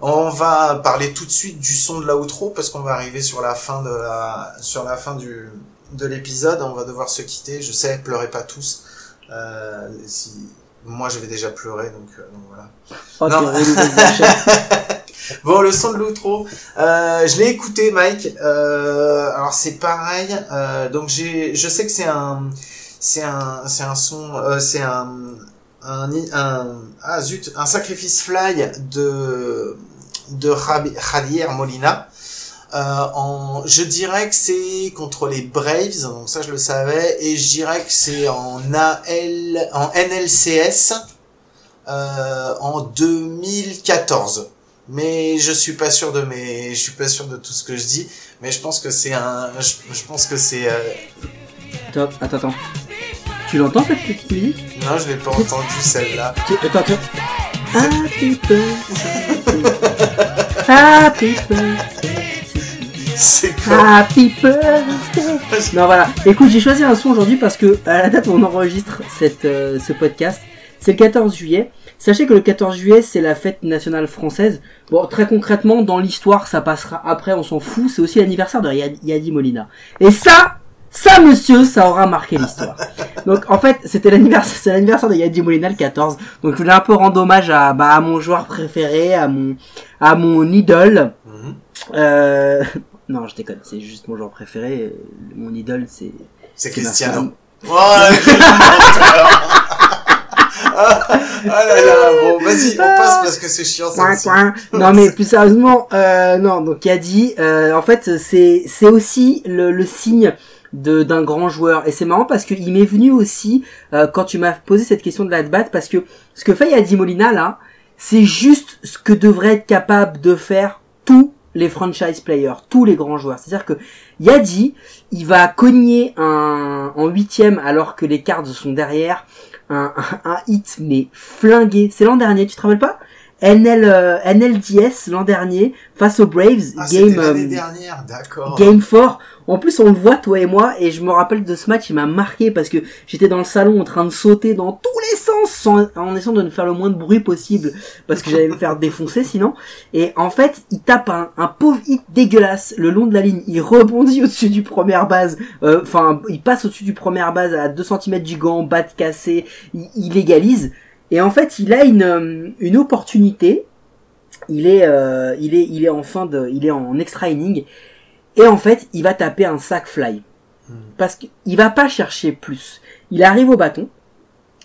On va parler tout de suite du son de l'outro parce qu'on va arriver sur la fin de la, sur la fin du, de l'épisode. On va devoir se quitter. Je sais, pleurez pas tous. Euh, si, moi, je vais déjà pleurer, donc, euh, donc voilà. Oh, Non. [laughs] Bon, le son de l'outro, euh, je l'ai écouté, Mike. Euh, alors c'est pareil. Euh, donc j'ai, je sais que c'est un, c'est un, c'est un son, euh, c'est un, un, un, ah zut, un sacrifice fly de de Javi- Javier Molina. Euh, en, je dirais que c'est contre les Braves, donc ça je le savais, et je dirais que c'est en AL, en NLCS euh, en 2014 mais je suis pas sûr de mes je suis pas sûr de tout ce que je dis mais je pense que c'est un je, je pense que c'est euh, Attends, attends, attends. Tu l'entends cette petite musique non je l'ai pas entendu celle-là Attends, attends. Happy birthday. Happy birthday. C'est quoi Happy birthday. Non voilà. Écoute, j'ai choisi un son aujourd'hui parce que à la date où on enregistre cette, euh, ce podcast, c'est le 14 juillet. Sachez que le 14 juillet, c'est la fête nationale française. Bon, très concrètement, dans l'histoire, ça passera après, on s'en fout. C'est aussi l'anniversaire de Yad- Yadi Molina. Et ça, ça, monsieur, ça aura marqué l'histoire. [laughs] Donc, en fait, c'était l'anniversaire, c'est l'anniversaire de Yadi Molina le 14. Donc, je voulais un peu rendre hommage à, bah, à mon joueur préféré, à mon, à mon idole. Mhm. Euh, non, je déconne, c'est juste mon joueur préféré. euh, Mon idole, c'est. c'est Cristiano oh [laughs] [laughs] ah, là là bon vas-y on passe parce que c'est chiant ça aussi. Non mais plus sérieusement, euh, non. Donc Yadi, euh, en fait, c'est c'est aussi le, le signe de d'un grand joueur. Et c'est marrant parce que il m'est venu aussi euh, quand tu m'as posé cette question de la bat parce que ce que fait Yadi Molina là, c'est juste ce que devrait être capable de faire tous les franchise players, tous les grands joueurs. C'est-à-dire que Yadi, il va cogner un, en huitième alors que les Cards sont derrière, un, un, un hit mais flingué. C'est l'an dernier, tu te rappelles pas? NL, euh, NLDS l'an dernier face aux Braves, Ah, game euh, dernière, d'accord. Game 4. En plus, on le voit, toi et moi, et je me rappelle de ce match, il m'a marqué parce que j'étais dans le salon en train de sauter dans tous les sens en essayant de ne faire le moins de bruit possible parce que j'allais me faire défoncer sinon. Et en fait, il tape un, pauvre hit dégueulasse le long de la ligne. Il rebondit au-dessus du première base. euh, Enfin, il passe au-dessus du première base à 2 cm du gant, batte cassée. Il, égalise. Et en fait, il a une, euh, une opportunité. Il est, euh, il est, il est en fin de, il est en extra inning. Et en fait, il va taper un sac fly. Parce qu'il va pas chercher plus. Il arrive au bâton.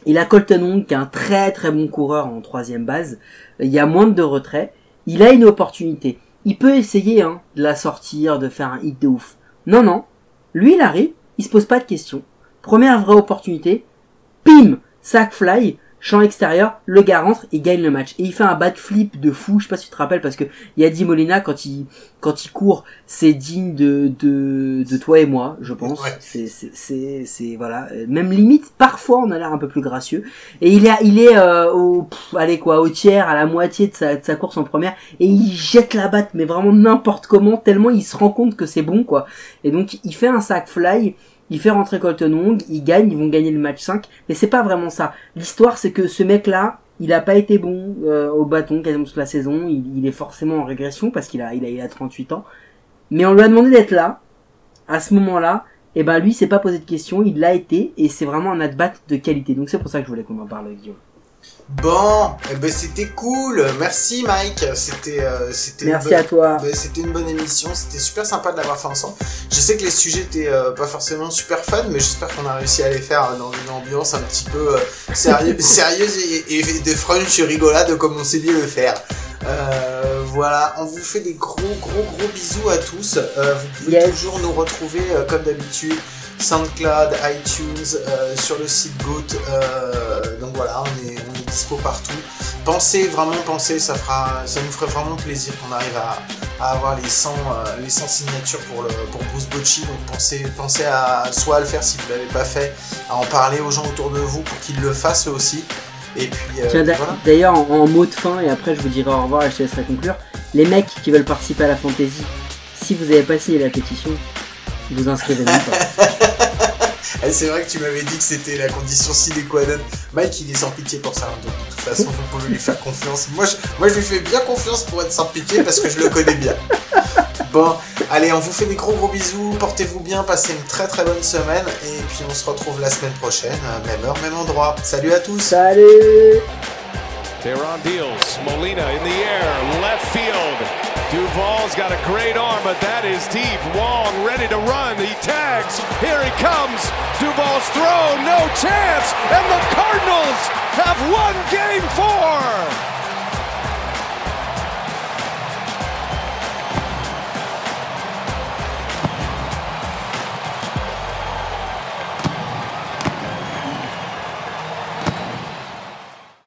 Il a Colton Wong qui est un très très bon coureur en troisième base. Il y a moins de retrait. Il a une opportunité. Il peut essayer hein, de la sortir, de faire un hit de ouf. Non, non. Lui, il arrive. Il se pose pas de questions. Première vraie opportunité. Pim Sac fly champ extérieur, le gars rentre et gagne le match. Et il fait un backflip de fou, je sais pas si tu te rappelles, parce que Yadi Molina, quand il, quand il court, c'est digne de, de, de toi et moi, je pense. Ouais. C'est, c'est, c'est, c'est- voilà. Même limite, parfois, on a l'air un peu plus gracieux. Et il est, il est, euh, au, pff, allez quoi, au tiers, à la moitié de sa, de sa course en première, et il jette la batte, mais vraiment n'importe comment, tellement il se rend compte que c'est bon, quoi. Et donc, il fait un sac fly, il fait rentrer Colton Wong, il gagne, ils vont gagner le match 5, mais c'est pas vraiment ça. L'histoire, c'est que ce mec-là, il a pas été bon euh, au bâton quasiment toute la saison, il, est forcément en régression parce qu'il a, il a, il a 38 ans. Mais on lui a demandé d'être là, à ce moment-là, et ben lui, s'est pas posé de questions, il l'a été, et c'est vraiment un at-bat de qualité. Donc c'est pour ça que je voulais qu'on en parle, Guillaume. Bon, eh ben c'était cool. Merci Mike. C'était euh, c'était une Merci bonne- à toi. ben, c'était une bonne émission. C'était super sympa de l'avoir fait ensemble. Je sais que les sujets étaient euh, pas forcément super fun, mais j'espère qu'on a réussi à les faire euh, dans une ambiance un petit peu euh, sérieux- [laughs] sérieuse et, et de frunch rigolade comme on sait bien le faire. Euh, voilà, on vous fait des gros gros gros bisous à tous. Euh, vous pouvez Yes. toujours nous retrouver euh, comme d'habitude SoundCloud, iTunes, sur le site Goat. donc voilà, on est, on est dispo partout. Pensez, vraiment pensez, ça, fera, ça nous ferait vraiment plaisir qu'on arrive à, à avoir les 100, euh, les 100 signatures pour, le, pour Bruce Bocci. Donc pensez, pensez à soit à le faire si vous ne l'avez pas fait, à en parler aux gens autour de vous pour qu'ils le fassent eux aussi. Et puis euh, voilà. d'ailleurs, en, en mot de fin, et après je vous dirai au revoir et je te laisserai conclure, les mecs qui veulent participer à la fantasy, si vous n'avez pas signé la pétition, vous inscrivez même pas. [laughs] Eh, c'est vrai que tu m'avais dit que c'était la condition sine qua non. Mike, il est sans pitié pour ça. hein, donc de toute façon, vous pouvez lui faire confiance. Moi je, moi, je lui fais bien confiance pour être sans pitié parce que je le connais bien. Bon, allez, on vous fait des gros gros bisous. Portez-vous bien, passez une très très bonne semaine. Et puis on se retrouve la semaine prochaine, même heure, même endroit. Salut à tous. Salut Tehran deals. Molina in the air, left field. Duvall's got a great arm, but that is deep. Wong ready to run. He tags. Here he comes. Duvall's throw, no chance. And the Cardinals have won game four.